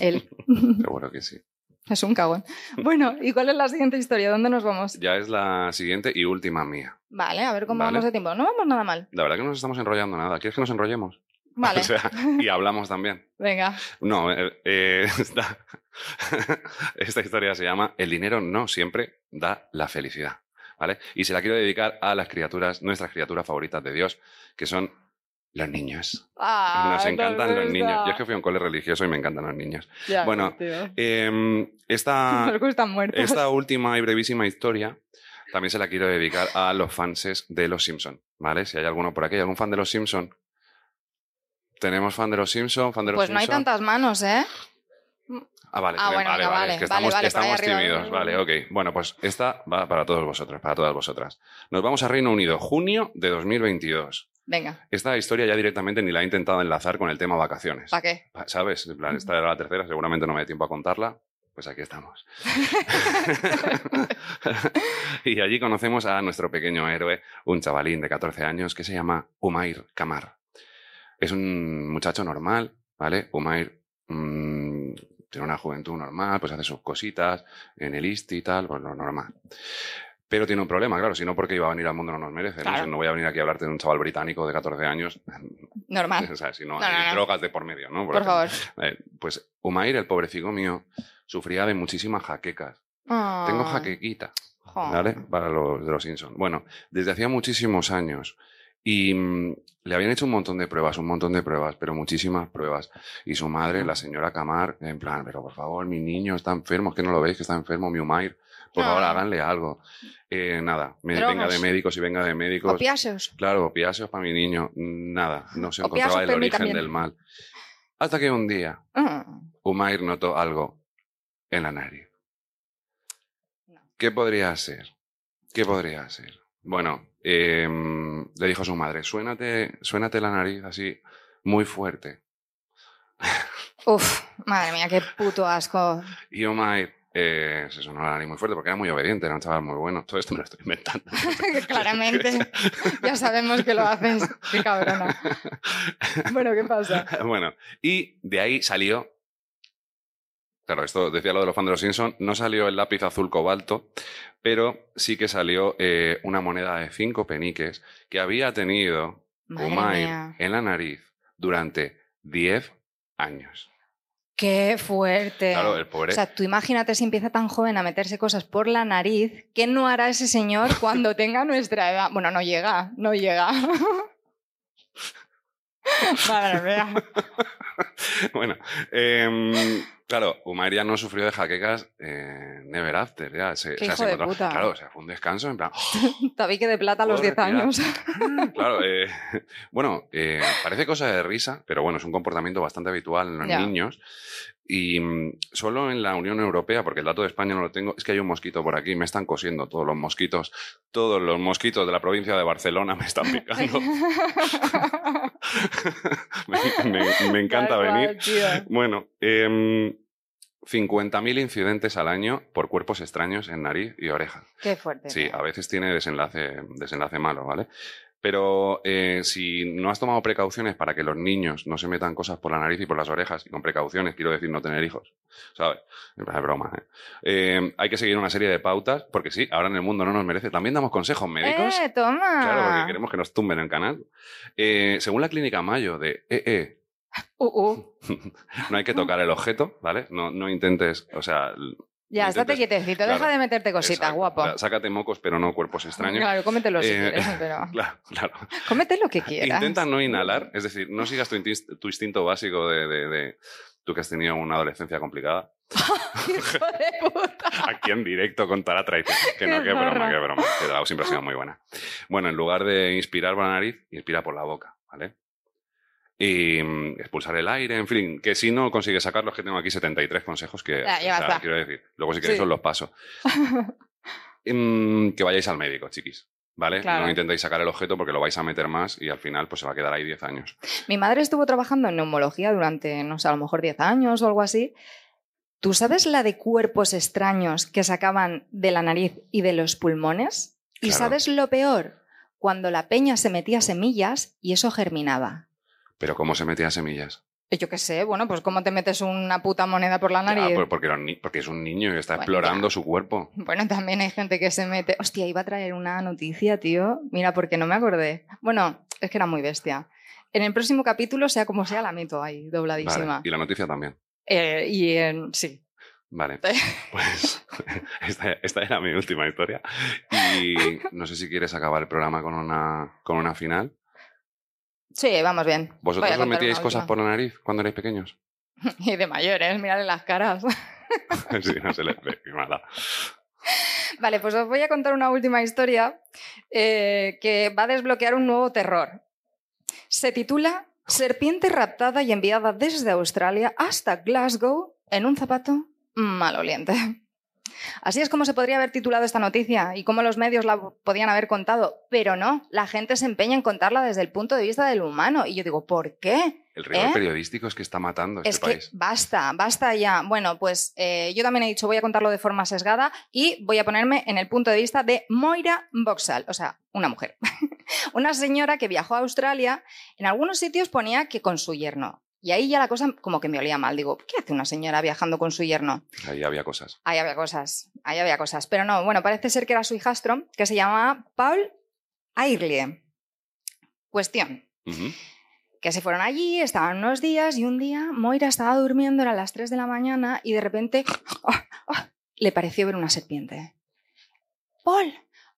[SPEAKER 4] Él.
[SPEAKER 3] Seguro que sí.
[SPEAKER 4] es un cagón. Bueno, ¿y cuál es la siguiente historia? ¿Dónde nos vamos?
[SPEAKER 3] Ya es la siguiente y última mía.
[SPEAKER 4] Vale, a ver cómo
[SPEAKER 3] Vale.
[SPEAKER 4] vamos de tiempo. No vamos nada mal.
[SPEAKER 3] La verdad que no nos estamos enrollando nada. ¿Quieres que nos enrollemos?
[SPEAKER 4] Vale.
[SPEAKER 3] O sea, y hablamos también.
[SPEAKER 4] Venga.
[SPEAKER 3] No, eh, eh, esta, esta historia se llama El dinero no siempre da la felicidad. ¿Vale? Y se la quiero dedicar a las criaturas, nuestras criaturas favoritas de Dios, que son los niños.
[SPEAKER 4] Ah,
[SPEAKER 3] Nos encantan los niños. Yo es que fui a un cole religioso y me encantan los niños.
[SPEAKER 4] Ya,
[SPEAKER 3] bueno. Eh, esta, esta última y brevísima historia también se la quiero dedicar a los fanses de Los Simpson, ¿vale? Si hay alguno por aquí, ¿hay algún fan de Los Simpson? Tenemos fan de Los Simpson, fan de Los
[SPEAKER 4] Pues no hay tantas manos, ¿eh?
[SPEAKER 3] Ah, vale,
[SPEAKER 4] Ah, bueno,
[SPEAKER 3] vale,
[SPEAKER 4] venga,
[SPEAKER 3] vale, que estamos,
[SPEAKER 4] vale,
[SPEAKER 3] estamos tímidos. Vale, ok. Bueno, pues esta va para todos vosotros, para todas vosotras. Nos vamos a Reino Unido, junio de 2022.
[SPEAKER 4] Venga,
[SPEAKER 3] Esta historia ya directamente ni la he intentado enlazar con el tema vacaciones.
[SPEAKER 4] ¿para qué?
[SPEAKER 3] ¿Sabes? En plan, esta era la tercera, seguramente no me dé tiempo a contarla. Pues aquí estamos. y allí conocemos a nuestro pequeño héroe, un chavalín de 14 años que se llama Umair Kamar. Es un muchacho normal, ¿vale? Umair mm, tiene una juventud normal, pues hace sus cositas en el ISTI y tal, pues lo normal. Pero tiene un problema, claro, si no, porque iba a venir al mundo no nos merece. ¿no? No voy a venir aquí a hablarte de un chaval británico de 14 años.
[SPEAKER 4] Normal.
[SPEAKER 3] O sea, si no,
[SPEAKER 4] No,
[SPEAKER 3] hay
[SPEAKER 4] no,
[SPEAKER 3] drogas de por medio, ¿no?
[SPEAKER 4] Por favor.
[SPEAKER 3] Eh, pues Umair, el pobrecito mío, sufría de muchísimas jaquecas. Tengo jaquequita. ¿vale? Para los de los Simpsons. Bueno, desde hacía muchísimos años. Y mm, le habían hecho un montón de pruebas, un montón de pruebas, pero muchísimas pruebas. Y su madre, la señora Camar, en plan, pero por favor, mi niño está enfermo, es que no lo veis que está enfermo, mi Umair. Por favor,
[SPEAKER 4] Ah.
[SPEAKER 3] háganle algo. Eh, nada, me- venga de médicos y venga de médicos.
[SPEAKER 4] Opiáceos.
[SPEAKER 3] Claro, opiáceos para mi niño. Nada, no se
[SPEAKER 4] Opiáceos
[SPEAKER 3] encontraba el
[SPEAKER 4] para mí
[SPEAKER 3] origen
[SPEAKER 4] también.
[SPEAKER 3] del mal. Hasta que un día
[SPEAKER 4] Ah,
[SPEAKER 3] Umair notó algo en la nariz.
[SPEAKER 4] No.
[SPEAKER 3] ¿Qué podría ser? ¿Qué podría ser? Bueno, em, le dijo a su madre, suénate, suénate la nariz así muy fuerte.
[SPEAKER 4] Uf, madre mía, qué puto asco.
[SPEAKER 3] Y Umair eh, se sonó la nariz muy fuerte porque era muy obediente, era un chaval muy bueno. Todo esto me lo estoy inventando.
[SPEAKER 4] Claramente. Ya sabemos que lo haces. Qué cabrona. Bueno, ¿qué pasa?
[SPEAKER 3] bueno, y de ahí salió. Claro, esto decía lo de los fans de los Simpsons. No salió el lápiz azul cobalto, pero sí que salió eh, una moneda de cinco peniques que había tenido
[SPEAKER 4] mía.
[SPEAKER 3] en la nariz durante 10 años.
[SPEAKER 4] Qué fuerte.
[SPEAKER 3] Claro, el pobre.
[SPEAKER 4] O sea, tú imagínate si empieza tan joven a meterse cosas por la nariz, ¿qué no hará ese señor cuando tenga nuestra edad? Bueno, no llega, no llega. Madre mía.
[SPEAKER 3] bueno, em, claro, Umair ya no sufrió de jaquecas eh, never after. Ya, se,
[SPEAKER 4] Qué
[SPEAKER 3] o sea, se
[SPEAKER 4] hijo de
[SPEAKER 3] encontró-
[SPEAKER 4] puta.
[SPEAKER 3] Claro, o sea, fue un descanso en plan.
[SPEAKER 4] Tabique de plata a los
[SPEAKER 3] Joder,
[SPEAKER 4] 10 años.
[SPEAKER 3] Claro, eh, bueno, eh, parece cosa de risa, pero bueno, es un comportamiento bastante habitual en los
[SPEAKER 4] Ya.
[SPEAKER 3] niños. Y mm, solo en la Unión Europea, porque el dato de España no lo tengo, es que hay un mosquito por aquí, me están cosiendo todos los mosquitos, todos los mosquitos de la provincia de Barcelona me están picando. me, me- me encanta venir.
[SPEAKER 4] tío.
[SPEAKER 3] Bueno, em, 50.000 incidentes al año por cuerpos extraños en nariz y oreja.
[SPEAKER 4] Qué fuerte.
[SPEAKER 3] Sí, a veces tiene desenlace, desenlace malo, ¿vale? Pero eh, si no has tomado precauciones para que los niños no se metan cosas por la nariz y por las orejas, y con precauciones quiero decir no tener hijos, ¿sabes? Es broma, ¿eh? Eh, Hay que seguir una serie de pautas, porque sí, ahora en el mundo no nos merece. También damos consejos médicos.
[SPEAKER 4] ¡Eh, toma!
[SPEAKER 3] Claro, porque queremos que nos tumben el canal. Eh, según la clínica Mayo de EE,
[SPEAKER 4] Uh, uh.
[SPEAKER 3] no hay que tocar el objeto, ¿vale? No, no intentes, o sea...
[SPEAKER 4] Ya, estate quietecito,
[SPEAKER 3] claro,
[SPEAKER 4] deja de meterte cositas,
[SPEAKER 3] exacto.
[SPEAKER 4] guapo.
[SPEAKER 3] Sácate mocos, pero no cuerpos extraños.
[SPEAKER 4] Claro, cómetelo si
[SPEAKER 3] Eh,
[SPEAKER 4] quieres, pero...
[SPEAKER 3] Claro, claro.
[SPEAKER 4] Cómete lo que quieras.
[SPEAKER 3] Intenta no inhalar, es decir, no sigas tu, instinto, tu instinto básico de, de- de- tú que has tenido una adolescencia complicada.
[SPEAKER 4] Hijo de puta.
[SPEAKER 3] Aquí en directo con Talatra y que no,
[SPEAKER 4] Qué
[SPEAKER 3] broma, qué broma. Que Drau siempre ha sido muy buena. Bueno, en lugar de inspirar por la nariz, inspira por la boca, ¿vale? Y mm, expulsar el aire, en fin, que si no consigues sacarlo, es que tengo aquí 73 consejos que,
[SPEAKER 4] Ya, ya
[SPEAKER 3] o sea,
[SPEAKER 4] está.
[SPEAKER 3] quiero decir, luego si queréis
[SPEAKER 4] Sí.
[SPEAKER 3] os los paso. Mm, que vayáis al médico, chiquis. ¿Vale?
[SPEAKER 4] Claro.
[SPEAKER 3] No intentéis sacar el objeto porque lo vais a meter más y al final pues se va a quedar ahí 10 años.
[SPEAKER 4] Mi madre estuvo trabajando en neumología durante, no sé, a lo mejor 10 años o algo así. ¿Tú sabes la de cuerpos extraños que sacaban de la nariz y de los pulmones? ¿Y sabes lo peor? Cuando la peña se metía semillas y eso germinaba.
[SPEAKER 3] Pero ¿cómo se metía semillas?
[SPEAKER 4] Eh, Yo qué sé, bueno, pues ¿cómo te metes una puta moneda por la nariz?
[SPEAKER 3] por- porque, porque es un niño y está
[SPEAKER 4] Bueno,
[SPEAKER 3] explorando
[SPEAKER 4] ya.
[SPEAKER 3] su cuerpo.
[SPEAKER 4] Bueno, también hay gente que se mete. Hostia, iba a traer una noticia, tío. Mira, porque no me acordé. Bueno, es que era muy bestia. En el próximo capítulo, sea como sea, la meto ahí, dobladísima.
[SPEAKER 3] Vale. Y la noticia también.
[SPEAKER 4] Eh, y en- sí.
[SPEAKER 3] Vale. Pues esta, esta era mi última historia. Y no sé si quieres acabar el programa con una, con una final.
[SPEAKER 4] Sí, vamos bien.
[SPEAKER 3] ¿Vosotros os metíais cosas por la nariz cuando erais pequeños?
[SPEAKER 4] Y de mayores, mirarle las caras.
[SPEAKER 3] sí, no se les ve. qué mala.
[SPEAKER 4] Vale, pues os voy a contar una última historia eh, que va a desbloquear un nuevo terror. Se titula Serpiente raptada y enviada desde Australia hasta Glasgow en un zapato maloliente. Así es como se podría haber titulado esta noticia y cómo los medios la podían haber contado, pero no, la gente se empeña en contarla desde el punto de vista del humano. Y yo digo, ¿por qué?
[SPEAKER 3] El rigor
[SPEAKER 4] ¿Eh?
[SPEAKER 3] periodístico es que está matando a este
[SPEAKER 4] Es que
[SPEAKER 3] país.
[SPEAKER 4] basta, basta ya. Bueno, pues eh, yo también he dicho, voy a contarlo de forma sesgada y voy a ponerme en el punto de vista de Moira Boxall, o sea, una mujer. una señora que viajó a Australia, en algunos sitios ponía que con su yerno. Y ahí ya la cosa como que me olía mal. Digo, ¿qué hace una señora viajando con su yerno?
[SPEAKER 3] Ahí había cosas.
[SPEAKER 4] Ahí había cosas, ahí había cosas. Pero no, bueno, parece ser que era su hijastro, que se llamaba Paul Airlie. Cuestión. Que se fueron allí, estaban unos días y un día Moira estaba durmiendo, eran las 3 de la mañana y de repente ¡ah! ¡ah! le pareció ver una serpiente. Paul,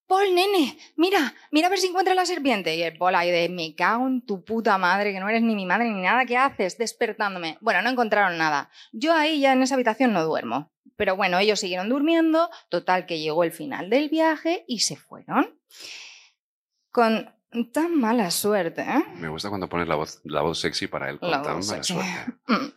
[SPEAKER 4] Paul, nene, mira, mira a ver si encuentra la serpiente. Y el Paul ahí de, me cago en tu puta madre, que no eres ni mi madre ni nada, ¿qué haces? Despertándome. Bueno, no encontraron nada. Yo ahí ya en esa habitación no duermo. Pero bueno, ellos siguieron durmiendo, total que llegó el final del viaje y se fueron. Con tan mala suerte, ¿eh?
[SPEAKER 3] Me gusta cuando pones la voz, la voz sexy para él. Con
[SPEAKER 4] La
[SPEAKER 3] tan mala
[SPEAKER 4] sexy.
[SPEAKER 3] suerte.
[SPEAKER 4] Mm.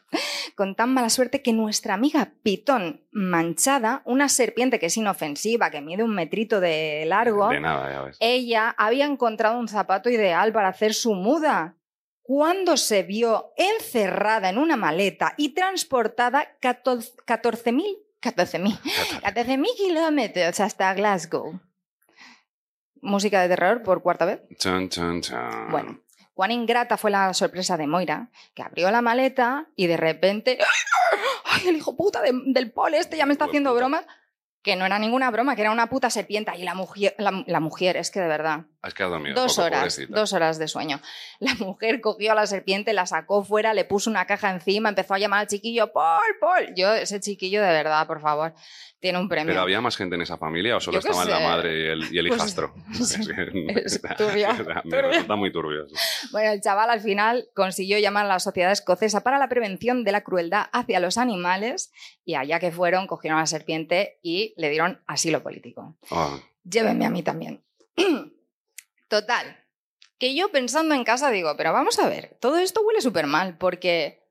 [SPEAKER 4] Con tan mala suerte que nuestra amiga Pitón Manchada, una serpiente que es inofensiva, que mide un metrito de largo,
[SPEAKER 3] De nada, ya ves.
[SPEAKER 4] ella había encontrado un zapato ideal para hacer su muda. Cuando se vio encerrada en una maleta y transportada 14 14.000 14.000 14.000 kilómetros hasta Glasgow. Música de terror por cuarta vez. Bueno, cuán ingrata fue la sorpresa de Moira, que abrió la maleta y de repente. ¡Ay, el hijo puta de- del Paul este ya me está haciendo
[SPEAKER 3] puta.
[SPEAKER 4] bromas! Que no era ninguna broma, que era una puta serpiente. Y la mujer, la, la mujer, es que de verdad.
[SPEAKER 3] Has quedado dormido.
[SPEAKER 4] Dos
[SPEAKER 3] poco,
[SPEAKER 4] horas,
[SPEAKER 3] pobrecita.
[SPEAKER 4] dos horas de sueño. La mujer cogió a la serpiente, la sacó fuera, le puso una caja encima, empezó a llamar al chiquillo, Paul, Paul. Yo, ese chiquillo de verdad, por favor, tiene un premio.
[SPEAKER 3] ¿Pero había más gente en esa familia o solo estaban la madre y el, y el
[SPEAKER 4] Pues-
[SPEAKER 3] hijastro?
[SPEAKER 4] sí. Es turbio,
[SPEAKER 3] Me resulta muy turbio.
[SPEAKER 4] Bueno, el chaval al final consiguió llamar a la Sociedad Escocesa para la Prevención de la Crueldad hacia los Animales y allá que fueron, cogieron a la serpiente y le dieron asilo político.
[SPEAKER 3] Oh,
[SPEAKER 4] Llévenme a mí también. Total, que yo pensando en casa digo, pero vamos a ver, todo esto huele súper mal porque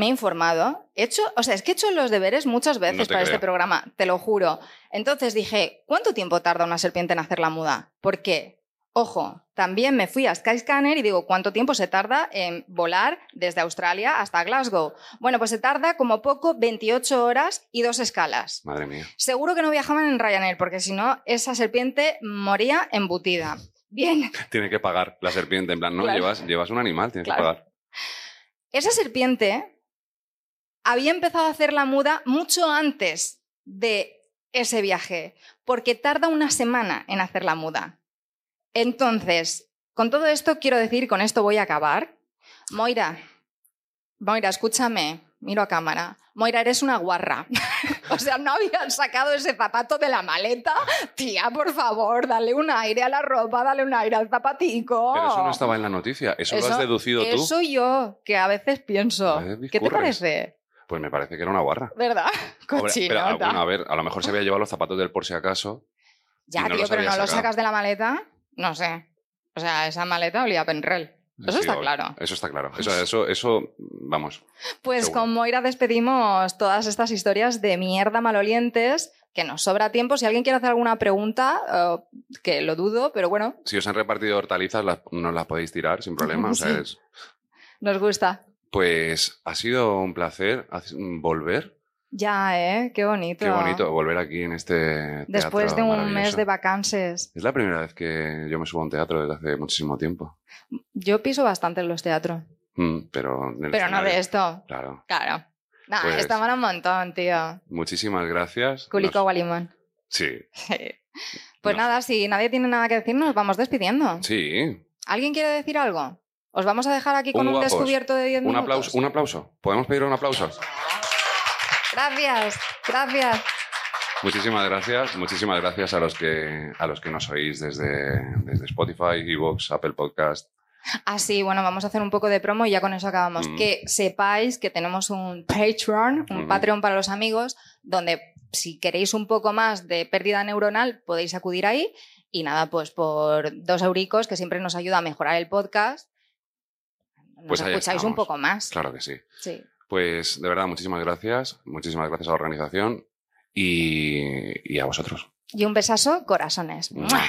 [SPEAKER 4] me he informado, he hecho, o sea, es que he hecho los deberes muchas veces
[SPEAKER 3] No
[SPEAKER 4] para este programa, te lo juro. Entonces dije, ¿cuánto tiempo tarda una serpiente en hacer la muda? Porque, ojo, también me fui a Skyscanner y digo, ¿cuánto tiempo se tarda en volar desde Australia hasta Glasgow? Bueno, pues se tarda como poco 28 horas y dos escalas.
[SPEAKER 3] madre mía.
[SPEAKER 4] Seguro que no viajaban en Ryanair, porque si no, esa serpiente moría embutida. Bien,
[SPEAKER 3] Tiene que pagar la serpiente. En plan, no,
[SPEAKER 4] Claro.
[SPEAKER 3] llevas, llevas un animal, tienes
[SPEAKER 4] Claro.
[SPEAKER 3] que pagar.
[SPEAKER 4] esa serpiente había empezado a hacer la muda mucho antes de ese viaje, porque tarda una semana en hacer la muda. Entonces, con todo esto quiero decir, con esto voy a acabar. Moira, Moira, escúchame, miro a cámara. Moira, eres una guarra. o sea, no habían sacado ese zapato de la maleta. Tía, por favor, dale un aire a la ropa, dale un aire al zapatico.
[SPEAKER 3] Pero eso no estaba en la noticia. Eso, lo has deducido tú.
[SPEAKER 4] Eso yo, que a veces pienso.
[SPEAKER 3] A veces
[SPEAKER 4] ¿Qué te parece?
[SPEAKER 3] Pues me parece que era una guarra.
[SPEAKER 4] ¿Verdad? Cochinota.
[SPEAKER 3] bueno, a ver, a lo mejor se había llevado los zapatos del por si acaso.
[SPEAKER 4] ya,
[SPEAKER 3] no
[SPEAKER 4] tío,
[SPEAKER 3] los
[SPEAKER 4] pero no lo
[SPEAKER 3] sacado.
[SPEAKER 4] sacas de la maleta. No sé. O sea, esa maleta olía a Penrel. Eso
[SPEAKER 3] Sí,
[SPEAKER 4] está
[SPEAKER 3] obvio.
[SPEAKER 4] claro.
[SPEAKER 3] Eso está claro. Eso, eso, eso, vamos.
[SPEAKER 4] Pues
[SPEAKER 3] Seguro.
[SPEAKER 4] con Moira despedimos todas estas historias de mierda malolientes, que nos sobra tiempo. Si alguien quiere hacer alguna pregunta, eh, que lo dudo, pero bueno,
[SPEAKER 3] Si os han repartido hortalizas, las, nos las podéis tirar sin problema. O sea,
[SPEAKER 4] Sí.
[SPEAKER 3] es-
[SPEAKER 4] nos gusta.
[SPEAKER 3] Pues ha sido un placer hace- volver.
[SPEAKER 4] Ya, ¿eh? Qué bonito.
[SPEAKER 3] Qué bonito volver aquí en este.
[SPEAKER 4] Después
[SPEAKER 3] teatro
[SPEAKER 4] de un mes de vacances.
[SPEAKER 3] Es la primera vez que yo me subo a un teatro desde hace muchísimo tiempo.
[SPEAKER 4] Yo piso bastante en los teatros.
[SPEAKER 3] Mm, pero en el
[SPEAKER 4] Pero no de esto.
[SPEAKER 3] Claro.
[SPEAKER 4] Claro. Nada,
[SPEAKER 3] Pues-
[SPEAKER 4] un montón, tío.
[SPEAKER 3] Muchísimas gracias.
[SPEAKER 4] Culico
[SPEAKER 3] Nos-
[SPEAKER 4] Gualimón.
[SPEAKER 3] Sí,
[SPEAKER 4] Pues nada, si nadie tiene nada que decir, nos vamos despidiendo.
[SPEAKER 3] sí.
[SPEAKER 4] ¿Alguien quiere decir algo? Os vamos a dejar aquí con
[SPEAKER 3] Un
[SPEAKER 4] un, descubierto de 10
[SPEAKER 3] Un
[SPEAKER 4] minutos.
[SPEAKER 3] aplauso, un aplauso. ¿Podemos pedir un aplauso?
[SPEAKER 4] Gracias, gracias.
[SPEAKER 3] Muchísimas gracias, muchísimas gracias a los que a los que nos oís desde, desde Spotify, Evox, Apple Podcast.
[SPEAKER 4] Ah, sí, bueno, vamos a hacer un poco de promo y ya con eso acabamos.
[SPEAKER 3] Mm.
[SPEAKER 4] Que sepáis que tenemos un Patreon, un
[SPEAKER 3] Mm.
[SPEAKER 4] Patreon para los amigos, donde si queréis un poco más de pérdida neuronal, podéis acudir ahí. Y nada, pues por dos euricos, que siempre nos ayuda a mejorar el podcast,
[SPEAKER 3] Pues
[SPEAKER 4] escucháis un poco más.
[SPEAKER 3] Claro que sí.
[SPEAKER 4] Sí.
[SPEAKER 3] Pues de verdad, muchísimas gracias. Muchísimas gracias a la organización y, y a vosotros.
[SPEAKER 4] Y un besazo, corazones.
[SPEAKER 3] ¡Mua!